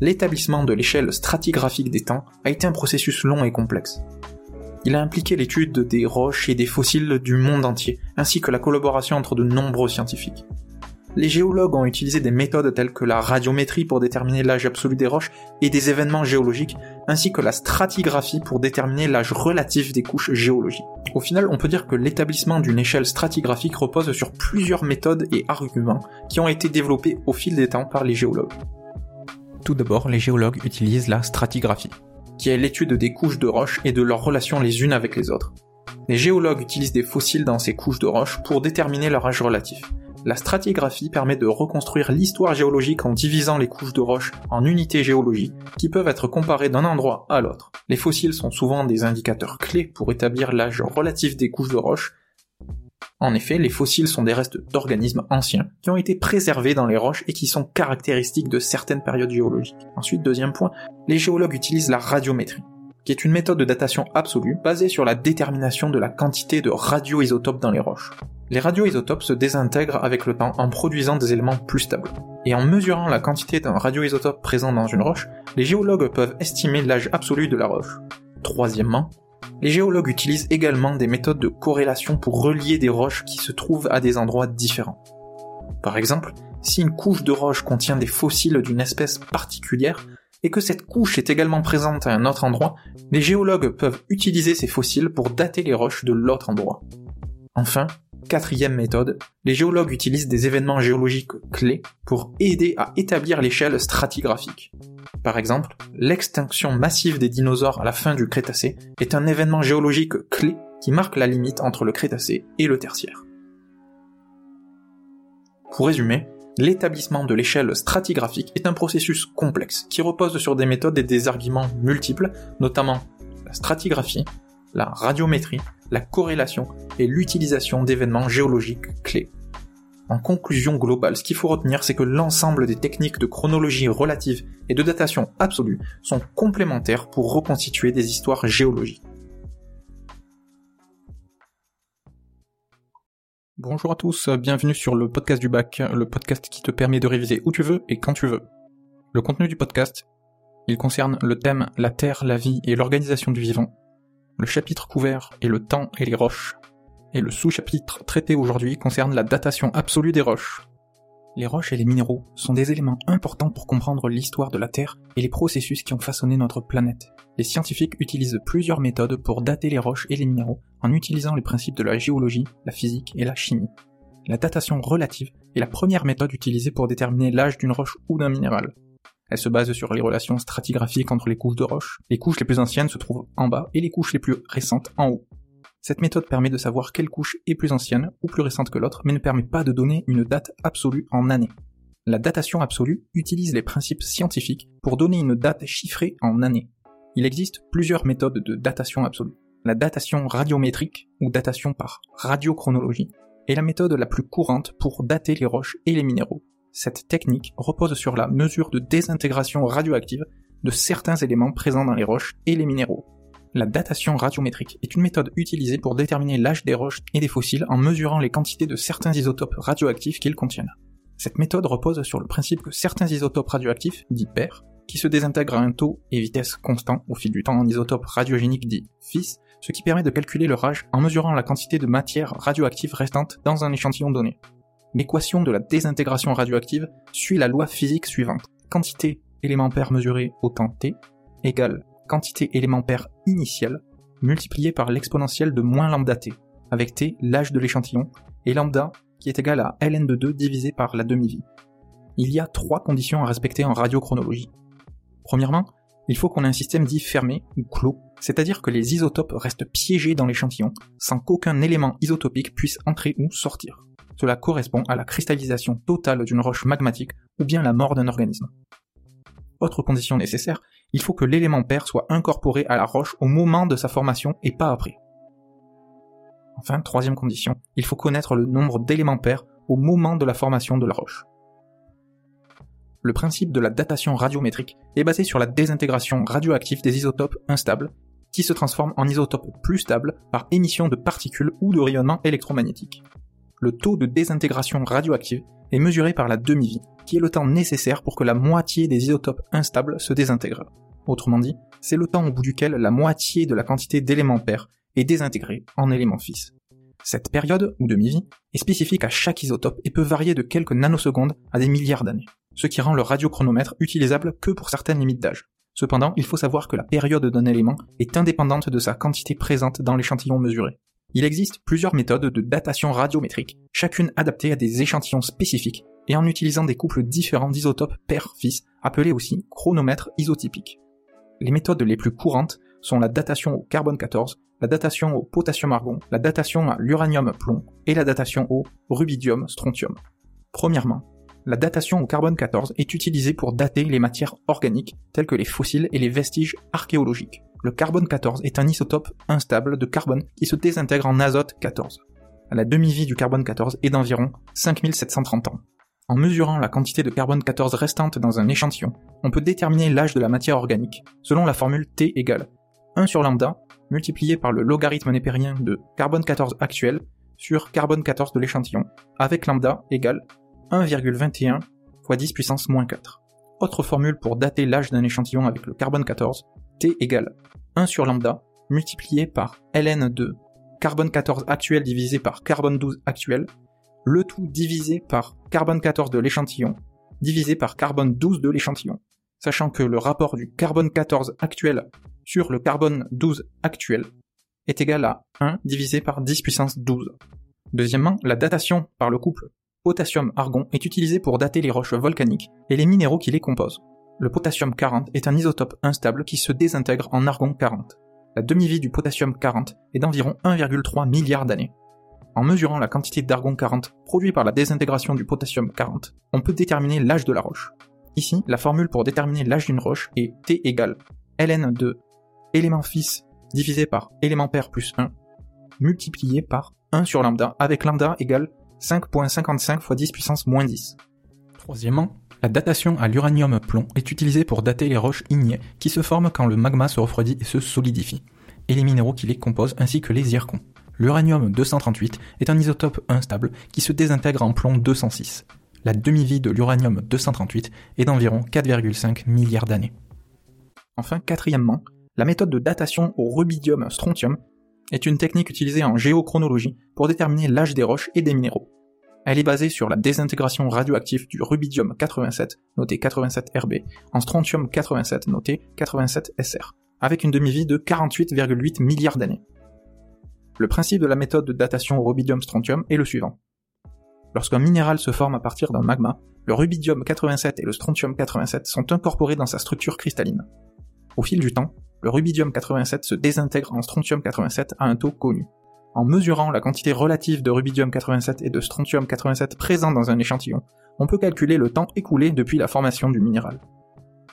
L'établissement de l'échelle stratigraphique des temps a été un processus long et complexe. Il a impliqué l'étude des roches et des fossiles du monde entier, ainsi que la collaboration entre de nombreux scientifiques les géologues ont utilisé des méthodes telles que la radiométrie pour déterminer l'âge absolu des roches et des événements géologiques, ainsi que la stratigraphie pour déterminer l'âge relatif des couches géologiques. Au final, on peut dire que l'établissement d'une échelle stratigraphique repose sur plusieurs méthodes et arguments qui ont été développés au fil des temps par les géologues. Tout d'abord, les géologues utilisent la stratigraphie, qui est l'étude des couches de roches et de leurs relations les unes avec les autres. Les géologues utilisent des fossiles dans ces couches de roches pour déterminer leur âge relatif la stratigraphie permet de reconstruire l'histoire géologique en divisant les couches de roches en unités géologiques qui peuvent être comparées d'un endroit à l'autre. Les fossiles sont souvent des indicateurs clés pour établir l'âge relatif des couches de roches. En effet, les fossiles sont des restes d'organismes anciens qui ont été préservés dans les roches et qui sont caractéristiques de certaines périodes géologiques. Ensuite, deuxième point, les géologues utilisent la radiométrie qui est une méthode de datation absolue basée sur la détermination de la quantité de radioisotopes dans les roches. Les radioisotopes se désintègrent avec le temps en produisant des éléments plus stables. Et en mesurant la quantité d'un radioisotope présent dans une roche, les géologues peuvent estimer l'âge absolu de la roche. Troisièmement, les géologues utilisent également des méthodes de corrélation pour relier des roches qui se trouvent à des endroits différents. Par exemple, si une couche de roche contient des fossiles d'une espèce particulière, et que cette couche est également présente à un autre endroit, les géologues peuvent utiliser ces fossiles pour dater les roches de l'autre endroit. Enfin, quatrième méthode, les géologues utilisent des événements géologiques clés pour aider à établir l'échelle stratigraphique. Par exemple, l'extinction massive des dinosaures à la fin du Crétacé est un événement géologique clé qui marque la limite entre le Crétacé et le Tertiaire. Pour résumer, L'établissement de l'échelle stratigraphique est un processus complexe qui repose sur des méthodes et des arguments multiples, notamment la stratigraphie, la radiométrie, la corrélation et l'utilisation d'événements géologiques clés. En conclusion globale, ce qu'il faut retenir, c'est que l'ensemble des techniques de chronologie relative et de datation absolue sont complémentaires pour reconstituer des histoires géologiques. Bonjour à tous, bienvenue sur le podcast du bac, le podcast qui te permet de réviser où tu veux et quand tu veux. Le contenu du podcast, il concerne le thème la Terre, la vie et l'organisation du vivant. Le chapitre couvert est le temps et les roches. et le sous-chapitre traité aujourd'hui concerne la datation absolue des roches. Les roches et les minéraux sont des éléments importants pour comprendre l'histoire de la Terre et les processus qui ont façonné notre planète. Les scientifiques utilisent plusieurs méthodes pour dater les roches et les minéraux en utilisant les principes de la géologie, la physique et la chimie. La datation relative est la première méthode utilisée pour déterminer l'âge d'une roche ou d'un minéral. Elle se base sur les relations stratigraphiques entre les couches de roches. Les couches les plus anciennes se trouvent en bas et les couches les plus récentes en haut. Cette méthode permet de savoir quelle couche est plus ancienne ou plus récente que l'autre, mais ne permet pas de donner une date absolue en année. La datation absolue utilise les principes scientifiques pour donner une date chiffrée en année. Il existe plusieurs méthodes de datation absolue. La datation radiométrique, ou datation par radiochronologie, est la méthode la plus courante pour dater les roches et les minéraux. Cette technique repose sur la mesure de désintégration radioactive de certains éléments présents dans les roches et les minéraux. La datation radiométrique est une méthode utilisée pour déterminer l'âge des roches et des fossiles en mesurant les quantités de certains isotopes radioactifs qu'ils contiennent. Cette méthode repose sur le principe que certains isotopes radioactifs, dits pairs, qui se désintègrent à un taux et vitesse constants au fil du temps en isotopes radiogéniques dits fils, ce qui permet de calculer leur âge en mesurant la quantité de matière radioactive restante dans un échantillon donné. L'équation de la désintégration radioactive suit la loi physique suivante. Quantité élément pair mesuré au temps t égale quantité élément pair initiale multipliée par l'exponentielle de moins lambda t, avec t l'âge de l'échantillon, et lambda qui est égal à ln de 2 divisé par la demi-vie. Il y a trois conditions à respecter en radiochronologie. Premièrement, il faut qu'on ait un système dit fermé ou clos, c'est-à-dire que les isotopes restent piégés dans l'échantillon sans qu'aucun élément isotopique puisse entrer ou sortir. Cela correspond à la cristallisation totale d'une roche magmatique ou bien la mort d'un organisme. Autre condition nécessaire, il faut que l'élément pair soit incorporé à la roche au moment de sa formation et pas après. Enfin, troisième condition, il faut connaître le nombre d'éléments pairs au moment de la formation de la roche. Le principe de la datation radiométrique est basé sur la désintégration radioactive des isotopes instables, qui se transforment en isotopes plus stables par émission de particules ou de rayonnement électromagnétique. Le taux de désintégration radioactive est mesuré par la demi-vie, qui est le temps nécessaire pour que la moitié des isotopes instables se désintègrent. Autrement dit, c'est le temps au bout duquel la moitié de la quantité d'éléments pairs est désintégrée en éléments fils. Cette période, ou demi-vie, est spécifique à chaque isotope et peut varier de quelques nanosecondes à des milliards d'années, ce qui rend le radiochronomètre utilisable que pour certaines limites d'âge. Cependant, il faut savoir que la période d'un élément est indépendante de sa quantité présente dans l'échantillon mesuré. Il existe plusieurs méthodes de datation radiométrique, chacune adaptée à des échantillons spécifiques et en utilisant des couples différents d'isotopes père-fils, appelés aussi chronomètres isotypiques. Les méthodes les plus courantes sont la datation au carbone 14, la datation au potassium-argon, la datation à l'uranium-plomb et la datation au rubidium-strontium. Premièrement, la datation au carbone 14 est utilisée pour dater les matières organiques telles que les fossiles et les vestiges archéologiques. Le carbone 14 est un isotope instable de carbone qui se désintègre en azote 14. La demi-vie du carbone 14 est d'environ 5730 ans. En mesurant la quantité de carbone 14 restante dans un échantillon, on peut déterminer l'âge de la matière organique, selon la formule T égale 1 sur lambda multiplié par le logarithme népérien de carbone 14 actuel sur carbone 14 de l'échantillon, avec lambda égale 1,21 x 10 puissance moins 4. Autre formule pour dater l'âge d'un échantillon avec le carbone 14, T égale 1 sur lambda multiplié par ln de carbone 14 actuel divisé par carbone 12 actuel le tout divisé par carbone 14 de l'échantillon, divisé par carbone 12 de l'échantillon, sachant que le rapport du carbone 14 actuel sur le carbone 12 actuel est égal à 1 divisé par 10 puissance 12. Deuxièmement, la datation par le couple potassium-argon est utilisée pour dater les roches volcaniques et les minéraux qui les composent. Le potassium 40 est un isotope instable qui se désintègre en argon 40. La demi-vie du potassium 40 est d'environ 1,3 milliard d'années. En mesurant la quantité d'argon 40 produit par la désintégration du potassium 40, on peut déterminer l'âge de la roche. Ici, la formule pour déterminer l'âge d'une roche est T égale ln de élément fils divisé par élément père plus 1, multiplié par 1 sur lambda, avec lambda égale 5.55 x 10 puissance moins 10. Troisièmement, la datation à l'uranium-plomb est utilisée pour dater les roches ignées qui se forment quand le magma se refroidit et se solidifie, et les minéraux qui les composent ainsi que les zircons. L'uranium-238 est un isotope instable qui se désintègre en plomb 206. La demi-vie de l'uranium-238 est d'environ 4,5 milliards d'années. Enfin, quatrièmement, la méthode de datation au rubidium-strontium est une technique utilisée en géochronologie pour déterminer l'âge des roches et des minéraux. Elle est basée sur la désintégration radioactive du rubidium 87, noté 87Rb, en strontium 87, noté 87Sr, avec une demi-vie de 48,8 milliards d'années. Le principe de la méthode de datation au rubidium-strontium est le suivant. Lorsqu'un minéral se forme à partir d'un magma, le rubidium 87 et le strontium 87 sont incorporés dans sa structure cristalline. Au fil du temps, le rubidium 87 se désintègre en strontium 87 à un taux connu. En mesurant la quantité relative de rubidium 87 et de strontium 87 présents dans un échantillon, on peut calculer le temps écoulé depuis la formation du minéral.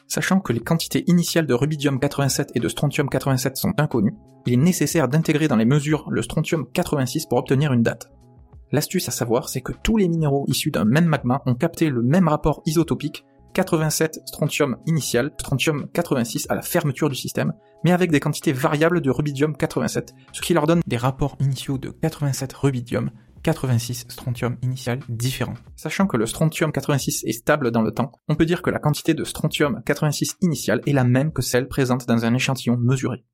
Sachant que les quantités initiales de rubidium 87 et de strontium 87 sont inconnues, il est nécessaire d'intégrer dans les mesures le strontium 86 pour obtenir une date. L'astuce à savoir, c'est que tous les minéraux issus d'un même magma ont capté le même rapport isotopique 87 strontium initial, strontium 86 à la fermeture du système, mais avec des quantités variables de rubidium 87, ce qui leur donne des rapports initiaux de 87 rubidium, 86 strontium initial différents. Sachant que le strontium 86 est stable dans le temps, on peut dire que la quantité de strontium 86 initial est la même que celle présente dans un échantillon mesuré.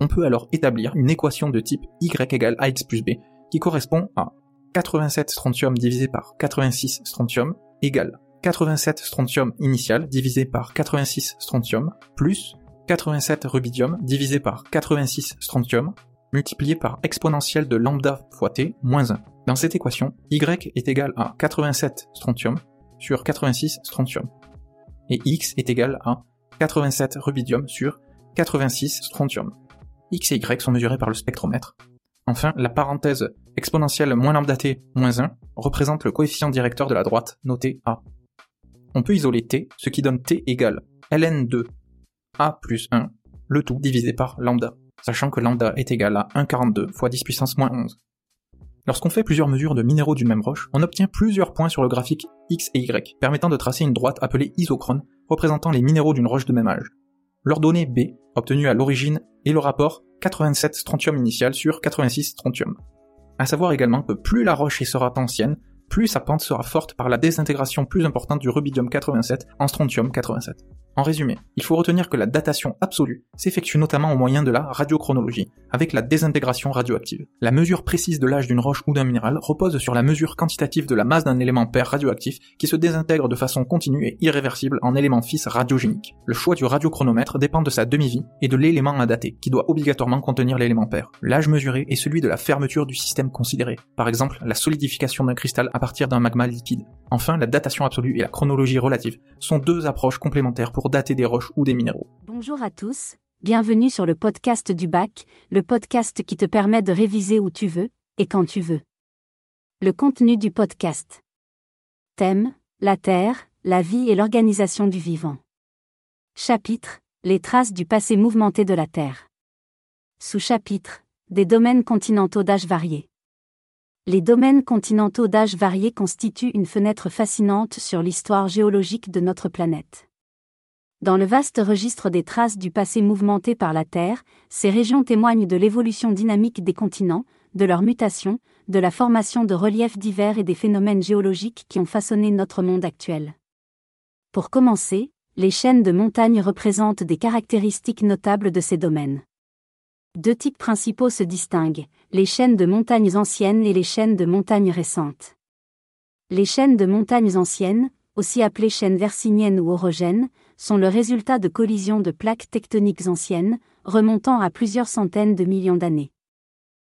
On peut alors établir une équation de type y égale ax plus b, qui correspond à 87 strontium divisé par 86 strontium égale 87 strontium initial divisé par 86 strontium plus 87 rubidium divisé par 86 strontium multiplié par exponentielle de lambda fois t moins 1. Dans cette équation, y est égal à 87 strontium sur 86 strontium. Et x est égal à 87 rubidium sur 86 strontium. x et y sont mesurés par le spectromètre. Enfin, la parenthèse exponentielle moins lambda t moins 1 représente le coefficient directeur de la droite, noté a on peut isoler t, ce qui donne t égale ln de a plus 1, le tout divisé par lambda, sachant que lambda est égal à 1,42 fois 10 puissance moins 11. Lorsqu'on fait plusieurs mesures de minéraux d'une même roche, on obtient plusieurs points sur le graphique x et y, permettant de tracer une droite appelée isochrone, représentant les minéraux d'une roche de même âge. L'ordonnée B, obtenue à l'origine, est le rapport 87 strontium initial sur 86 strontium. À savoir également que plus la roche sera ancienne, plus sa pente sera forte par la désintégration plus importante du rubidium 87 en strontium 87. En résumé, il faut retenir que la datation absolue s'effectue notamment au moyen de la radiochronologie, avec la désintégration radioactive. La mesure précise de l'âge d'une roche ou d'un minéral repose sur la mesure quantitative de la masse d'un élément pair radioactif qui se désintègre de façon continue et irréversible en élément fils radiogénique. Le choix du radiochronomètre dépend de sa demi-vie et de l'élément à dater, qui doit obligatoirement contenir l'élément pair. L'âge mesuré est celui de la fermeture du système considéré, par exemple la solidification d'un cristal à partir d'un magma liquide. Enfin, la datation absolue et la chronologie relative sont deux approches complémentaires pour dater des roches ou des minéraux. Bonjour à tous, bienvenue sur le podcast du bac, le podcast qui te permet de réviser où tu veux, et quand tu veux. Le contenu du podcast. Thème, la Terre, la vie et l'organisation du vivant. Chapitre, les traces du passé mouvementé de la Terre. Sous-chapitre, des domaines continentaux d'âge variés. Les domaines continentaux d'âge variés constituent une fenêtre fascinante sur l'histoire géologique de notre planète. Dans le vaste registre des traces du passé mouvementé par la Terre, ces régions témoignent de l'évolution dynamique des continents, de leur mutation, de la formation de reliefs divers et des phénomènes géologiques qui ont façonné notre monde actuel. Pour commencer, les chaînes de montagnes représentent des caractéristiques notables de ces domaines. Deux types principaux se distinguent, les chaînes de montagnes anciennes et les chaînes de montagnes récentes. Les chaînes de montagnes anciennes, aussi appelées chaînes versiniennes ou orogènes, sont le résultat de collisions de plaques tectoniques anciennes, remontant à plusieurs centaines de millions d'années.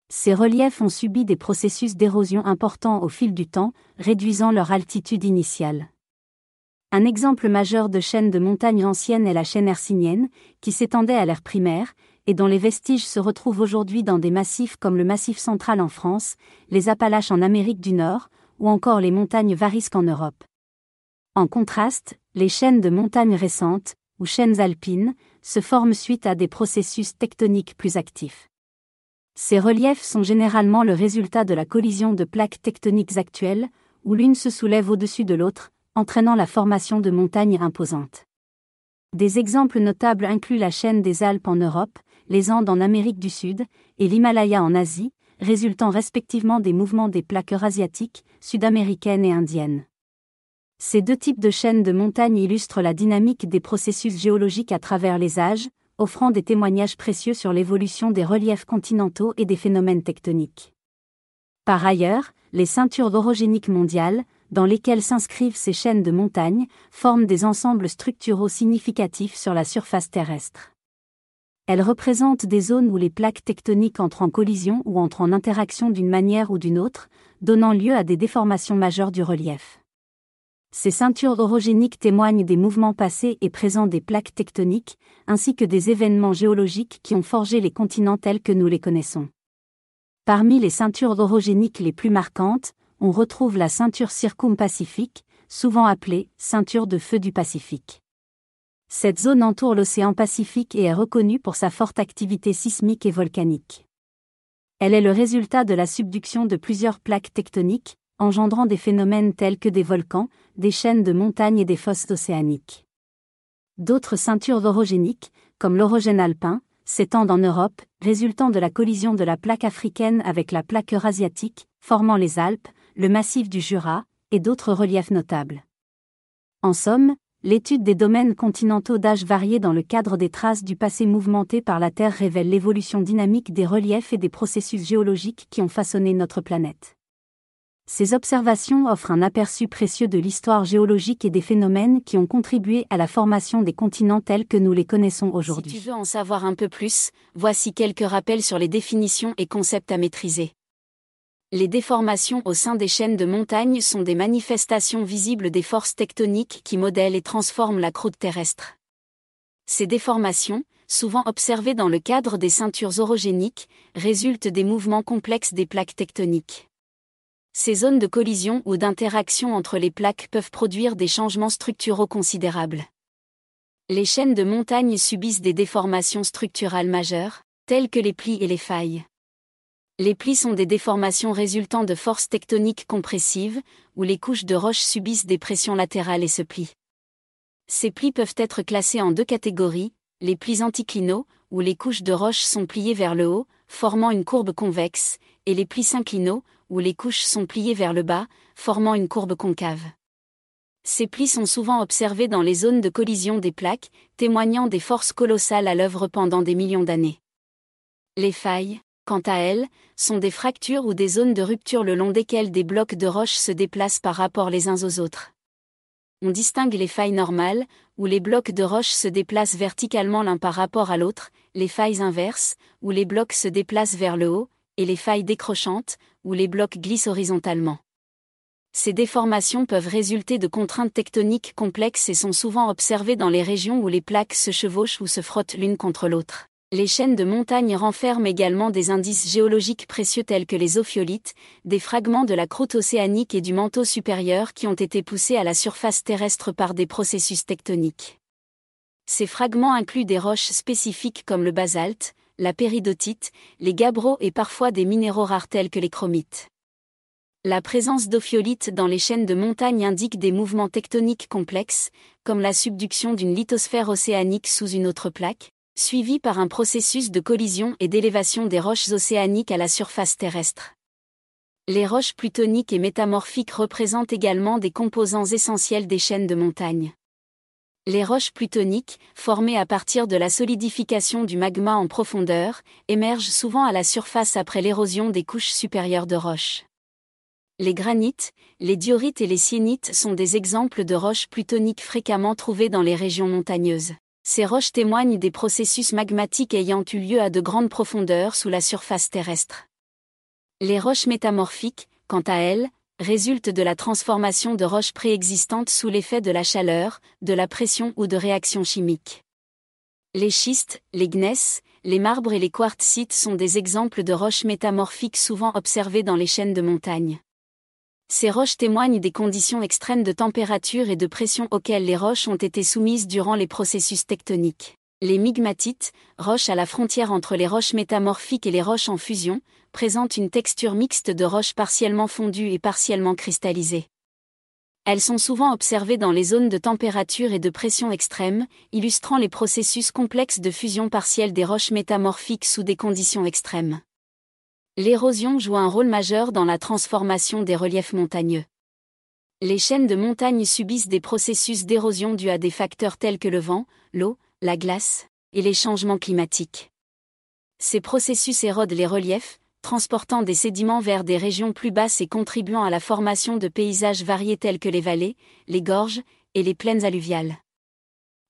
Ces reliefs ont subi des processus d'érosion importants au fil du temps, réduisant leur altitude initiale. Un exemple majeur de chaîne de montagnes anciennes est la chaîne hercynienne, qui s'étendait à l'ère primaire, et dont les vestiges se retrouvent aujourd'hui dans des massifs comme le Massif central en France, les Appalaches en Amérique du Nord, ou encore les montagnes Varisques en Europe. En contraste, les chaînes de montagnes récentes, ou chaînes alpines, se forment suite à des processus tectoniques plus actifs. Ces reliefs sont généralement le résultat de la collision de plaques tectoniques actuelles, où l'une se soulève au-dessus de l'autre, entraînant la formation de montagnes imposantes. Des exemples notables incluent la chaîne des Alpes en Europe, les Andes en Amérique du Sud, et l'Himalaya en Asie, résultant respectivement des mouvements des plaques eurasiatiques, sud-américaines et indiennes. Ces deux types de chaînes de montagnes illustrent la dynamique des processus géologiques à travers les âges, offrant des témoignages précieux sur l'évolution des reliefs continentaux et des phénomènes tectoniques. Par ailleurs, les ceintures orogéniques mondiales, dans lesquelles s'inscrivent ces chaînes de montagnes, forment des ensembles structuraux significatifs sur la surface terrestre. Elles représentent des zones où les plaques tectoniques entrent en collision ou entrent en interaction d'une manière ou d'une autre, donnant lieu à des déformations majeures du relief. Ces ceintures orogéniques témoignent des mouvements passés et présents des plaques tectoniques, ainsi que des événements géologiques qui ont forgé les continents tels que nous les connaissons. Parmi les ceintures orogéniques les plus marquantes, on retrouve la ceinture circumpacifique, souvent appelée ceinture de feu du Pacifique. Cette zone entoure l'océan Pacifique et est reconnue pour sa forte activité sismique et volcanique. Elle est le résultat de la subduction de plusieurs plaques tectoniques, engendrant des phénomènes tels que des volcans, des chaînes de montagnes et des fosses océaniques. D'autres ceintures orogéniques, comme l'orogène alpin, s'étendent en Europe, résultant de la collision de la plaque africaine avec la plaque eurasiatique, formant les Alpes, le massif du Jura, et d'autres reliefs notables. En somme, l'étude des domaines continentaux d'âge varié dans le cadre des traces du passé mouvementé par la Terre révèle l'évolution dynamique des reliefs et des processus géologiques qui ont façonné notre planète. Ces observations offrent un aperçu précieux de l'histoire géologique et des phénomènes qui ont contribué à la formation des continents tels que nous les connaissons aujourd'hui. Si tu veux en savoir un peu plus, voici quelques rappels sur les définitions et concepts à maîtriser. Les déformations au sein des chaînes de montagnes sont des manifestations visibles des forces tectoniques qui modèlent et transforment la croûte terrestre. Ces déformations, souvent observées dans le cadre des ceintures orogéniques, résultent des mouvements complexes des plaques tectoniques. Ces zones de collision ou d'interaction entre les plaques peuvent produire des changements structuraux considérables. Les chaînes de montagnes subissent des déformations structurales majeures, telles que les plis et les failles. Les plis sont des déformations résultant de forces tectoniques compressives, où les couches de roches subissent des pressions latérales et se plient. Ces plis peuvent être classés en deux catégories, les plis anticlinaux, où les couches de roches sont pliées vers le haut, formant une courbe convexe, et les plis synclinaux, où les couches sont pliées vers le bas, formant une courbe concave. Ces plis sont souvent observés dans les zones de collision des plaques, témoignant des forces colossales à l'œuvre pendant des millions d'années. Les failles, quant à elles, sont des fractures ou des zones de rupture le long desquelles des blocs de roches se déplacent par rapport les uns aux autres. On distingue les failles normales, où les blocs de roches se déplacent verticalement l'un par rapport à l'autre, les failles inverses, où les blocs se déplacent vers le haut, et les failles décrochantes, où les blocs glissent horizontalement. Ces déformations peuvent résulter de contraintes tectoniques complexes et sont souvent observées dans les régions où les plaques se chevauchent ou se frottent l'une contre l'autre. Les chaînes de montagnes renferment également des indices géologiques précieux tels que les ophiolites, des fragments de la croûte océanique et du manteau supérieur qui ont été poussés à la surface terrestre par des processus tectoniques. Ces fragments incluent des roches spécifiques comme le basalte, la péridotite, les gabbros et parfois des minéraux rares tels que les chromites. La présence d'ophiolites dans les chaînes de montagnes indique des mouvements tectoniques complexes, comme la subduction d'une lithosphère océanique sous une autre plaque, suivi par un processus de collision et d'élévation des roches océaniques à la surface terrestre. Les roches plutoniques et métamorphiques représentent également des composants essentiels des chaînes de montagnes. Les roches plutoniques, formées à partir de la solidification du magma en profondeur, émergent souvent à la surface après l'érosion des couches supérieures de roches. Les granites, les diorites et les syénites sont des exemples de roches plutoniques fréquemment trouvées dans les régions montagneuses. Ces roches témoignent des processus magmatiques ayant eu lieu à de grandes profondeurs sous la surface terrestre. Les roches métamorphiques, quant à elles, résultent de la transformation de roches préexistantes sous l'effet de la chaleur, de la pression ou de réactions chimiques. Les schistes, les gneiss, les marbres et les quartzites sont des exemples de roches métamorphiques souvent observées dans les chaînes de montagne. Ces roches témoignent des conditions extrêmes de température et de pression auxquelles les roches ont été soumises durant les processus tectoniques. Les migmatites, roches à la frontière entre les roches métamorphiques et les roches en fusion, présentent une texture mixte de roches partiellement fondues et partiellement cristallisées. Elles sont souvent observées dans les zones de température et de pression extrêmes, illustrant les processus complexes de fusion partielle des roches métamorphiques sous des conditions extrêmes. L'érosion joue un rôle majeur dans la transformation des reliefs montagneux. Les chaînes de montagnes subissent des processus d'érosion dus à des facteurs tels que le vent, l'eau, la glace, et les changements climatiques. Ces processus érodent les reliefs, transportant des sédiments vers des régions plus basses et contribuant à la formation de paysages variés tels que les vallées, les gorges et les plaines alluviales.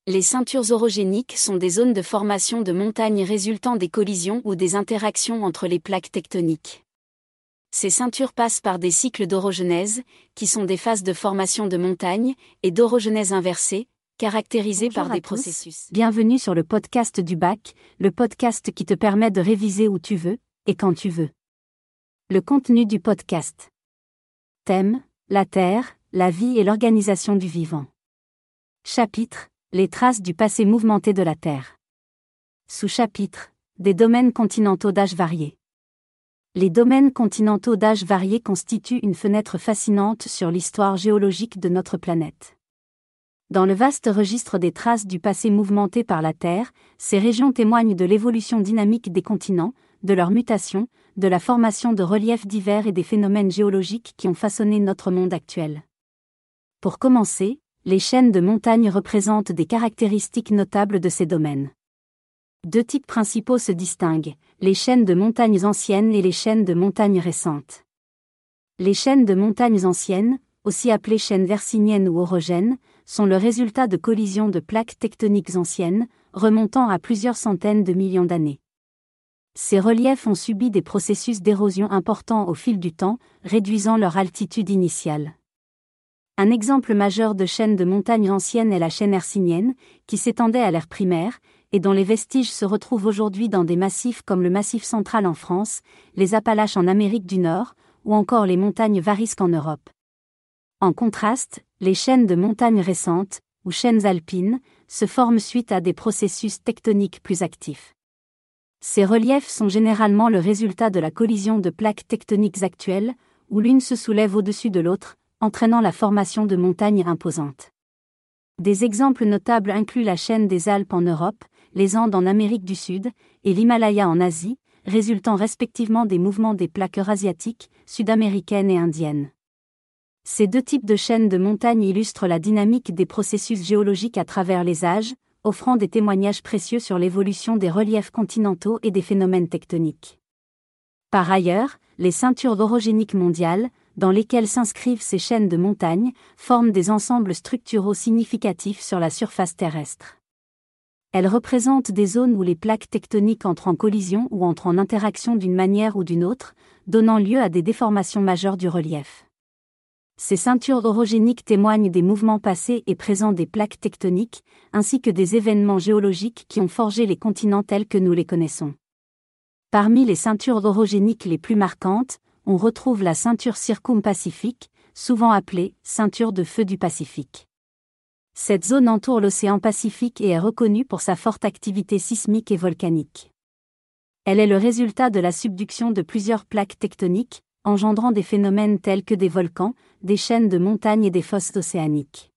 Les ceintures orogéniques sont des zones de formation de montagnes résultant des collisions ou des interactions entre les plaques tectoniques. Ces ceintures passent par des cycles d'orogenèse, qui sont des phases de formation de montagnes, et d'orogenèse inversée, caractérisées par des processus. Bienvenue sur le podcast du bac, le podcast qui te permet de réviser où tu veux, et quand tu veux. Le contenu du podcast. Thème, la Terre, la vie et l'organisation du vivant. Chapitre, les traces du passé mouvementé de la Terre. Sous-chapitre, des domaines continentaux d'âge varié. Les domaines continentaux d'âge varié constituent une fenêtre fascinante sur l'histoire géologique de notre planète. Dans le vaste registre des traces du passé mouvementé par la Terre, ces régions témoignent de l'évolution dynamique des continents, de leur mutation, de la formation de reliefs divers et des phénomènes géologiques qui ont façonné notre monde actuel. Pour commencer, les chaînes de montagnes représentent des caractéristiques notables de ces domaines. Deux types principaux se distinguent, les chaînes de montagnes anciennes et les chaînes de montagnes récentes. Les chaînes de montagnes anciennes, aussi appelées chaînes versiniennes ou orogènes, sont le résultat de collisions de plaques tectoniques anciennes, remontant à plusieurs centaines de millions d'années. Ces reliefs ont subi des processus d'érosion importants au fil du temps, réduisant leur altitude initiale. Un exemple majeur de chaîne de montagnes anciennes est la chaîne hercynienne, qui s'étendait à l'ère primaire, et dont les vestiges se retrouvent aujourd'hui dans des massifs comme le Massif central en France, les Appalaches en Amérique du Nord, ou encore les montagnes Varisques en Europe. En contraste, les chaînes de montagnes récentes, ou chaînes alpines, se forment suite à des processus tectoniques plus actifs. Ces reliefs sont généralement le résultat de la collision de plaques tectoniques actuelles, où l'une se soulève au-dessus de l'autre, entraînant la formation de montagnes imposantes. Des exemples notables incluent la chaîne des Alpes en Europe, les Andes en Amérique du Sud, et l'Himalaya en Asie, résultant respectivement des mouvements des plaques eurasiatiques, sud-américaines et indiennes. Ces deux types de chaînes de montagnes illustrent la dynamique des processus géologiques à travers les âges, offrant des témoignages précieux sur l'évolution des reliefs continentaux et des phénomènes tectoniques. Par ailleurs, les ceintures orogéniques mondiales, dans lesquelles s'inscrivent ces chaînes de montagnes, forment des ensembles structuraux significatifs sur la surface terrestre. Elles représentent des zones où les plaques tectoniques entrent en collision ou entrent en interaction d'une manière ou d'une autre, donnant lieu à des déformations majeures du relief. Ces ceintures orogéniques témoignent des mouvements passés et présents des plaques tectoniques, ainsi que des événements géologiques qui ont forgé les continents tels que nous les connaissons. Parmi les ceintures orogéniques les plus marquantes, on retrouve la ceinture circum-pacifique, souvent appelée ceinture de feu du Pacifique. Cette zone entoure l'océan Pacifique et est reconnue pour sa forte activité sismique et volcanique. Elle est le résultat de la subduction de plusieurs plaques tectoniques, engendrant des phénomènes tels que des volcans, des chaînes de montagnes et des fosses océaniques.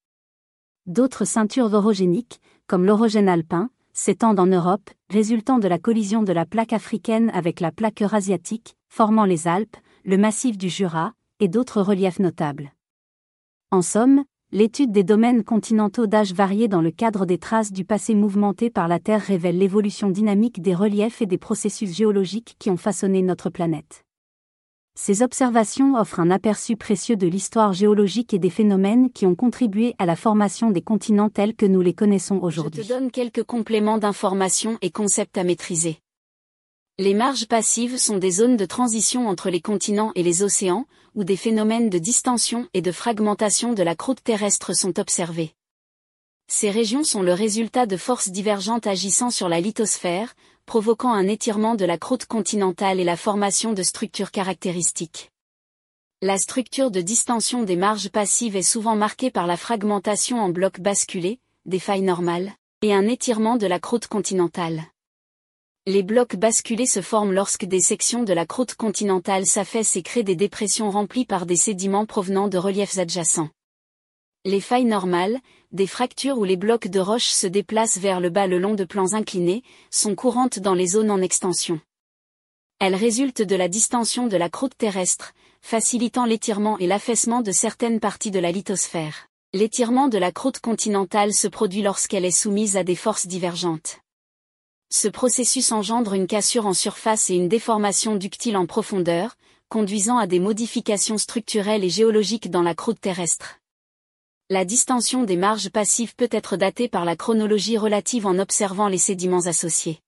D'autres ceintures orogéniques, comme l'orogène alpin, s'étendent en Europe, résultant de la collision de la plaque africaine avec la plaque eurasiatique, formant les Alpes, le massif du Jura, et d'autres reliefs notables. En somme, L'étude des domaines continentaux d'âge varié dans le cadre des traces du passé mouvementé par la Terre révèle l'évolution dynamique des reliefs et des processus géologiques qui ont façonné notre planète. Ces observations offrent un aperçu précieux de l'histoire géologique et des phénomènes qui ont contribué à la formation des continents tels que nous les connaissons aujourd'hui. Je te donne quelques compléments d'informations et concepts à maîtriser. Les marges passives sont des zones de transition entre les continents et les océans, où des phénomènes de distension et de fragmentation de la croûte terrestre sont observés. Ces régions sont le résultat de forces divergentes agissant sur la lithosphère, provoquant un étirement de la croûte continentale et la formation de structures caractéristiques. La structure de distension des marges passives est souvent marquée par la fragmentation en blocs basculés, des failles normales, et un étirement de la croûte continentale. Les blocs basculés se forment lorsque des sections de la croûte continentale s'affaissent et créent des dépressions remplies par des sédiments provenant de reliefs adjacents. Les failles normales, des fractures où les blocs de roche se déplacent vers le bas le long de plans inclinés, sont courantes dans les zones en extension. Elles résultent de la distension de la croûte terrestre, facilitant l'étirement et l'affaissement de certaines parties de la lithosphère. L'étirement de la croûte continentale se produit lorsqu'elle est soumise à des forces divergentes. Ce processus engendre une cassure en surface et une déformation ductile en profondeur, conduisant à des modifications structurelles et géologiques dans la croûte terrestre. La distension des marges passives peut être datée par la chronologie relative en observant les sédiments associés.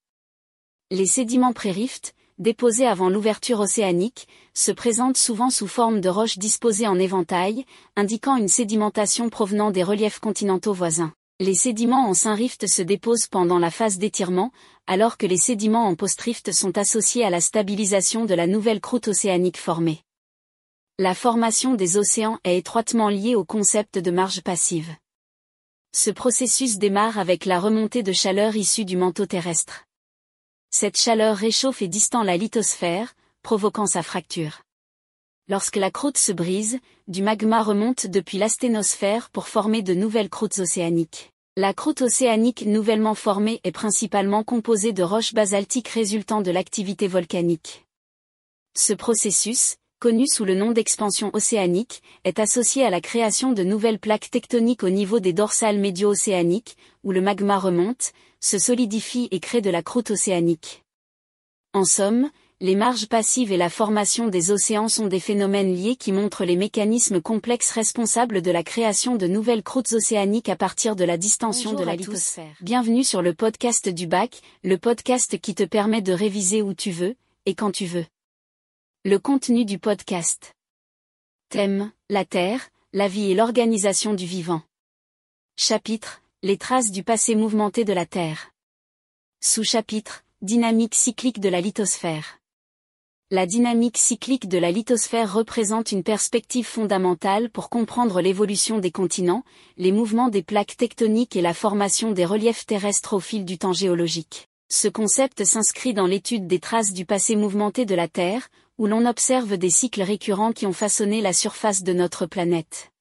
Les sédiments pré-rift, déposés avant l'ouverture océanique, se présentent souvent sous forme de roches disposées en éventail, indiquant une sédimentation provenant des reliefs continentaux voisins. Les sédiments en Saint-Rift se déposent pendant la phase d'étirement, alors que les sédiments en post-rift sont associés à la stabilisation de la nouvelle croûte océanique formée. La formation des océans est étroitement liée au concept de marge passive. Ce processus démarre avec la remontée de chaleur issue du manteau terrestre. Cette chaleur réchauffe et distend la lithosphère, provoquant sa fracture. Lorsque la croûte se brise, du magma remonte depuis l'asténosphère pour former de nouvelles croûtes océaniques. La croûte océanique nouvellement formée est principalement composée de roches basaltiques résultant de l'activité volcanique. Ce processus, connu sous le nom d'expansion océanique, est associé à la création de nouvelles plaques tectoniques au niveau des dorsales médio-océaniques, où le magma remonte, se solidifie et crée de la croûte océanique. En somme, les marges passives et la formation des océans sont des phénomènes liés qui montrent les mécanismes complexes responsables de la création de nouvelles croûtes océaniques à partir de la distension de la lithosphère. Bienvenue sur le podcast du bac, le podcast qui te permet de réviser où tu veux, et quand tu veux. Le contenu du podcast. Thème, la Terre, la vie et l'organisation du vivant. Chapitre, les traces du passé mouvementé de la Terre. Sous-chapitre, dynamique cyclique de la lithosphère. La dynamique cyclique de la lithosphère représente une perspective fondamentale pour comprendre l'évolution des continents, les mouvements des plaques tectoniques et la formation des reliefs terrestres au fil du temps géologique. Ce concept s'inscrit dans l'étude des traces du passé mouvementé de la Terre, où l'on observe des cycles récurrents qui ont façonné la surface de notre planète.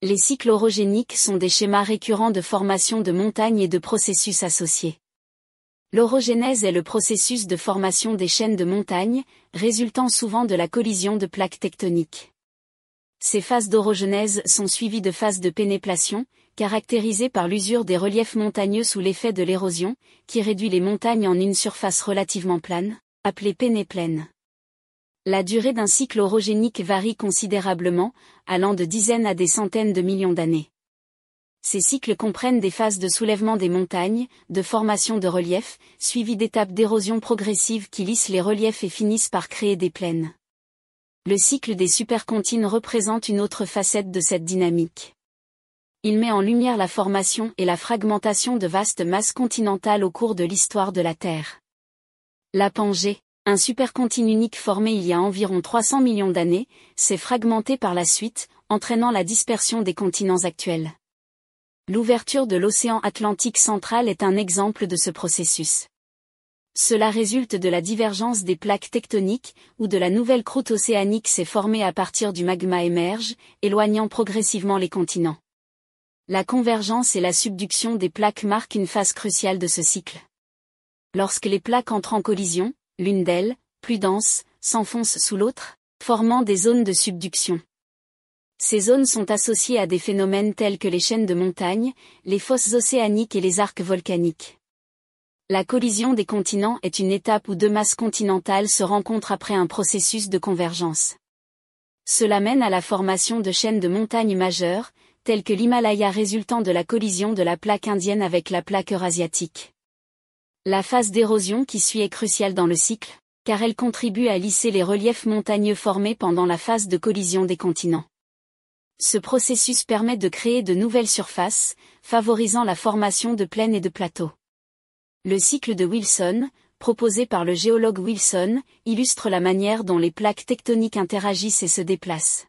Les cycles orogéniques sont des schémas récurrents de formation de montagnes et de processus associés. L'orogénèse est le processus de formation des chaînes de montagnes, résultant souvent de la collision de plaques tectoniques. Ces phases d'orogenèse sont suivies de phases de pénéplation, caractérisées par l'usure des reliefs montagneux sous l'effet de l'érosion, qui réduit les montagnes en une surface relativement plane, appelée pénéplaine. La durée d'un cycle orogénique varie considérablement, allant de dizaines à des centaines de millions d'années. Ces cycles comprennent des phases de soulèvement des montagnes, de formation de reliefs, suivies d'étapes d'érosion progressive qui lissent les reliefs et finissent par créer des plaines. Le cycle des supercontinents représente une autre facette de cette dynamique. Il met en lumière la formation et la fragmentation de vastes masses continentales au cours de l'histoire de la Terre. La Pangée, un supercontinent unique formé il y a environ 300 millions d'années, s'est fragmenté par la suite, entraînant la dispersion des continents actuels. L'ouverture de l'océan Atlantique central est un exemple de ce processus. Cela résulte de la divergence des plaques tectoniques, où de la nouvelle croûte océanique s'est formée à partir du magma émerge, éloignant progressivement les continents. La convergence et la subduction des plaques marquent une phase cruciale de ce cycle. Lorsque les plaques entrent en collision, l'une d'elles, plus dense, s'enfonce sous l'autre, formant des zones de subduction. Ces zones sont associées à des phénomènes tels que les chaînes de montagnes, les fosses océaniques et les arcs volcaniques. La collision des continents est une étape où deux masses continentales se rencontrent après un processus de convergence. Cela mène à la formation de chaînes de montagnes majeures, telles que l'Himalaya résultant de la collision de la plaque indienne avec la plaque eurasiatique. La phase d'érosion qui suit est cruciale dans le cycle, car elle contribue à lisser les reliefs montagneux formés pendant la phase de collision des continents. Ce processus permet de créer de nouvelles surfaces, favorisant la formation de plaines et de plateaux. Le cycle de Wilson, proposé par le géologue Wilson, illustre la manière dont les plaques tectoniques interagissent et se déplacent.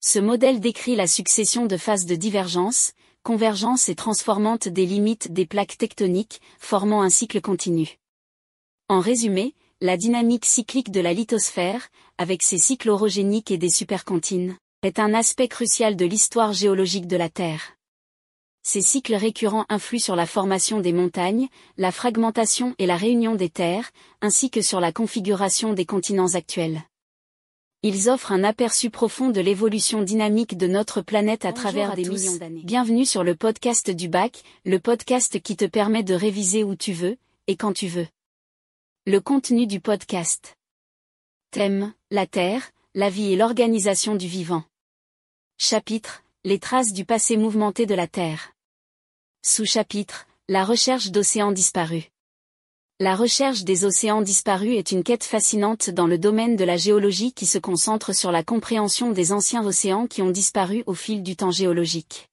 Ce modèle décrit la succession de phases de divergence, convergence et transformante des limites des plaques tectoniques, formant un cycle continu. En résumé, la dynamique cyclique de la lithosphère, avec ses cycles orogéniques et des supercontinents, est un aspect crucial de l'histoire géologique de la Terre. Ces cycles récurrents influent sur la formation des montagnes, la fragmentation et la réunion des terres, ainsi que sur la configuration des continents actuels. Ils offrent un aperçu profond de l'évolution dynamique de notre planète à travers des millions d'années. Bienvenue sur le podcast du bac, le podcast qui te permet de réviser où tu veux, et quand tu veux. Le contenu du podcast. Thème, la Terre, la vie et l'organisation du vivant. Chapitre, les traces du passé mouvementé de la Terre. Sous-chapitre, la recherche d'océans disparus. La recherche des océans disparus est une quête fascinante dans le domaine de la géologie qui se concentre sur la compréhension des anciens océans qui ont disparu au fil du temps géologique.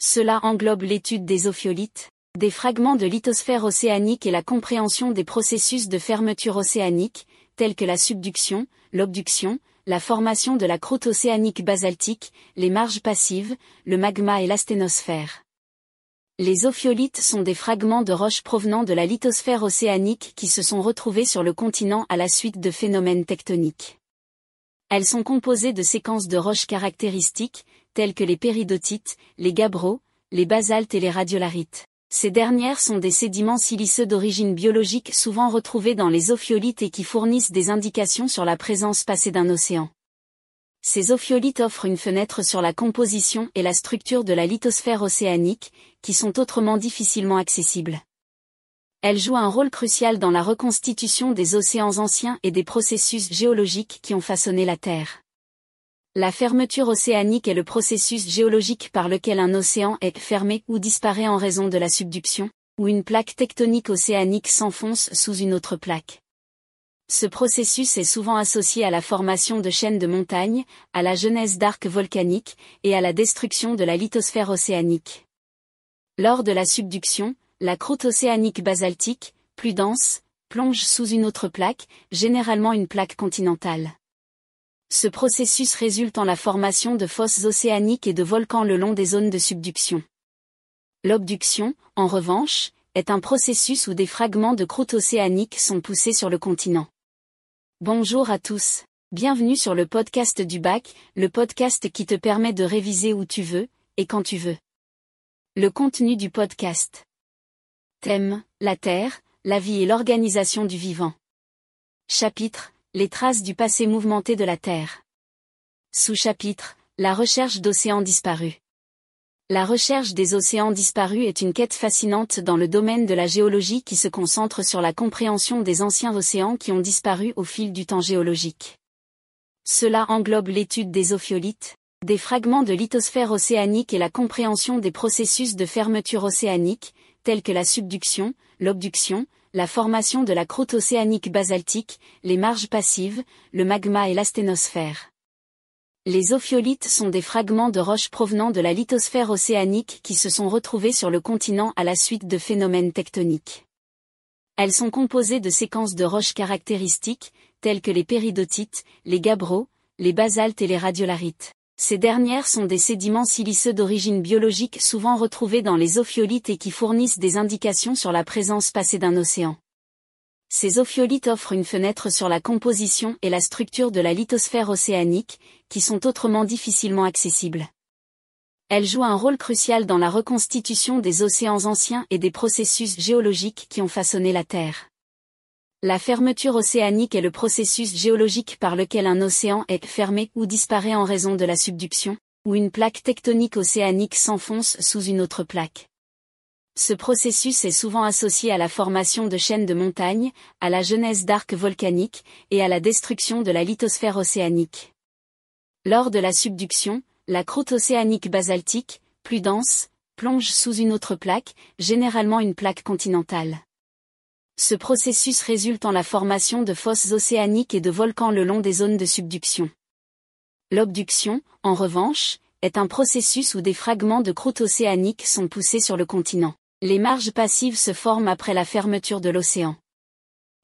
Cela englobe l'étude des ophiolites, des fragments de lithosphère océanique et la compréhension des processus de fermeture océanique, tels que la subduction, l'obduction, la formation de la croûte océanique basaltique, les marges passives, le magma et l'asténosphère. Les ophiolites sont des fragments de roches provenant de la lithosphère océanique qui se sont retrouvés sur le continent à la suite de phénomènes tectoniques. Elles sont composées de séquences de roches caractéristiques, telles que les péridotites, les gabbros, les basaltes et les radiolarites. Ces dernières sont des sédiments siliceux d'origine biologique souvent retrouvés dans les ophiolites et qui fournissent des indications sur la présence passée d'un océan. Ces ophiolites offrent une fenêtre sur la composition et la structure de la lithosphère océanique, qui sont autrement difficilement accessibles. Elles jouent un rôle crucial dans la reconstitution des océans anciens et des processus géologiques qui ont façonné la Terre. La fermeture océanique est le processus géologique par lequel un océan est fermé ou disparaît en raison de la subduction, ou une plaque tectonique océanique s'enfonce sous une autre plaque. Ce processus est souvent associé à la formation de chaînes de montagnes, à la genèse d'arcs volcaniques, et à la destruction de la lithosphère océanique. Lors de la subduction, la croûte océanique basaltique, plus dense, plonge sous une autre plaque, généralement une plaque continentale. Ce processus résulte en la formation de fosses océaniques et de volcans le long des zones de subduction. L'obduction, en revanche, est un processus où des fragments de croûte océanique sont poussés sur le continent. Bonjour à tous. Bienvenue sur le podcast du bac, le podcast qui te permet de réviser où tu veux, et quand tu veux. Le contenu du podcast. Thème, la Terre, la vie et l'organisation du vivant. Chapitre, les traces du passé mouvementé de la Terre. Sous-chapitre, la recherche d'océans disparus. La recherche des océans disparus est une quête fascinante dans le domaine de la géologie qui se concentre sur la compréhension des anciens océans qui ont disparu au fil du temps géologique. Cela englobe l'étude des ophiolites, des fragments de lithosphère océanique et la compréhension des processus de fermeture océanique, tels que la subduction, l'obduction, la formation de la croûte océanique basaltique, les marges passives, le magma et l'asténosphère. Les ophiolites sont des fragments de roches provenant de la lithosphère océanique qui se sont retrouvés sur le continent à la suite de phénomènes tectoniques. Elles sont composées de séquences de roches caractéristiques, telles que les péridotites, les gabbros, les basaltes et les radiolarites. Ces dernières sont des sédiments siliceux d'origine biologique souvent retrouvés dans les ophiolites et qui fournissent des indications sur la présence passée d'un océan. Ces ophiolites offrent une fenêtre sur la composition et la structure de la lithosphère océanique, qui sont autrement difficilement accessibles. Elles jouent un rôle crucial dans la reconstitution des océans anciens et des processus géologiques qui ont façonné la Terre. La fermeture océanique est le processus géologique par lequel un océan est fermé ou disparaît en raison de la subduction, ou une plaque tectonique océanique s'enfonce sous une autre plaque. Ce processus est souvent associé à la formation de chaînes de montagnes, à la genèse d'arcs volcaniques, et à la destruction de la lithosphère océanique. Lors de la subduction, la croûte océanique basaltique, plus dense, plonge sous une autre plaque, généralement une plaque continentale. Ce processus résulte en la formation de fosses océaniques et de volcans le long des zones de subduction. L'obduction, en revanche, est un processus où des fragments de croûte océanique sont poussés sur le continent. Les marges passives se forment après la fermeture de l'océan.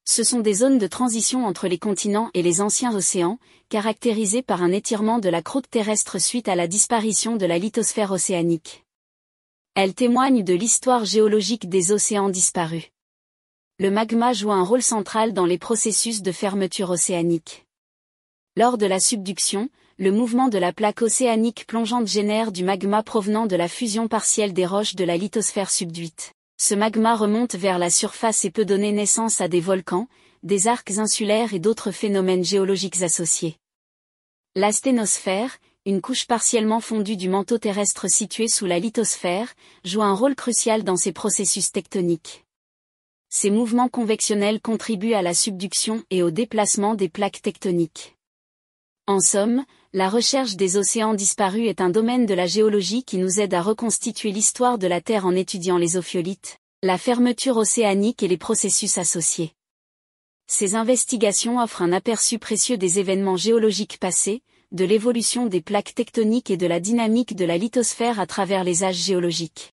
Ce sont des zones de transition entre les continents et les anciens océans, caractérisées par un étirement de la croûte terrestre suite à la disparition de la lithosphère océanique. Elles témoignent de l'histoire géologique des océans disparus. Le magma joue un rôle central dans les processus de fermeture océanique. Lors de la subduction, le mouvement de la plaque océanique plongeante génère du magma provenant de la fusion partielle des roches de la lithosphère subduite. Ce magma remonte vers la surface et peut donner naissance à des volcans, des arcs insulaires et d'autres phénomènes géologiques associés. L'asténosphère, une couche partiellement fondue du manteau terrestre situé sous la lithosphère, joue un rôle crucial dans ces processus tectoniques. Ces mouvements convectionnels contribuent à la subduction et au déplacement des plaques tectoniques. En somme, la recherche des océans disparus est un domaine de la géologie qui nous aide à reconstituer l'histoire de la Terre en étudiant les ophiolites, la fermeture océanique et les processus associés. Ces investigations offrent un aperçu précieux des événements géologiques passés, de l'évolution des plaques tectoniques et de la dynamique de la lithosphère à travers les âges géologiques.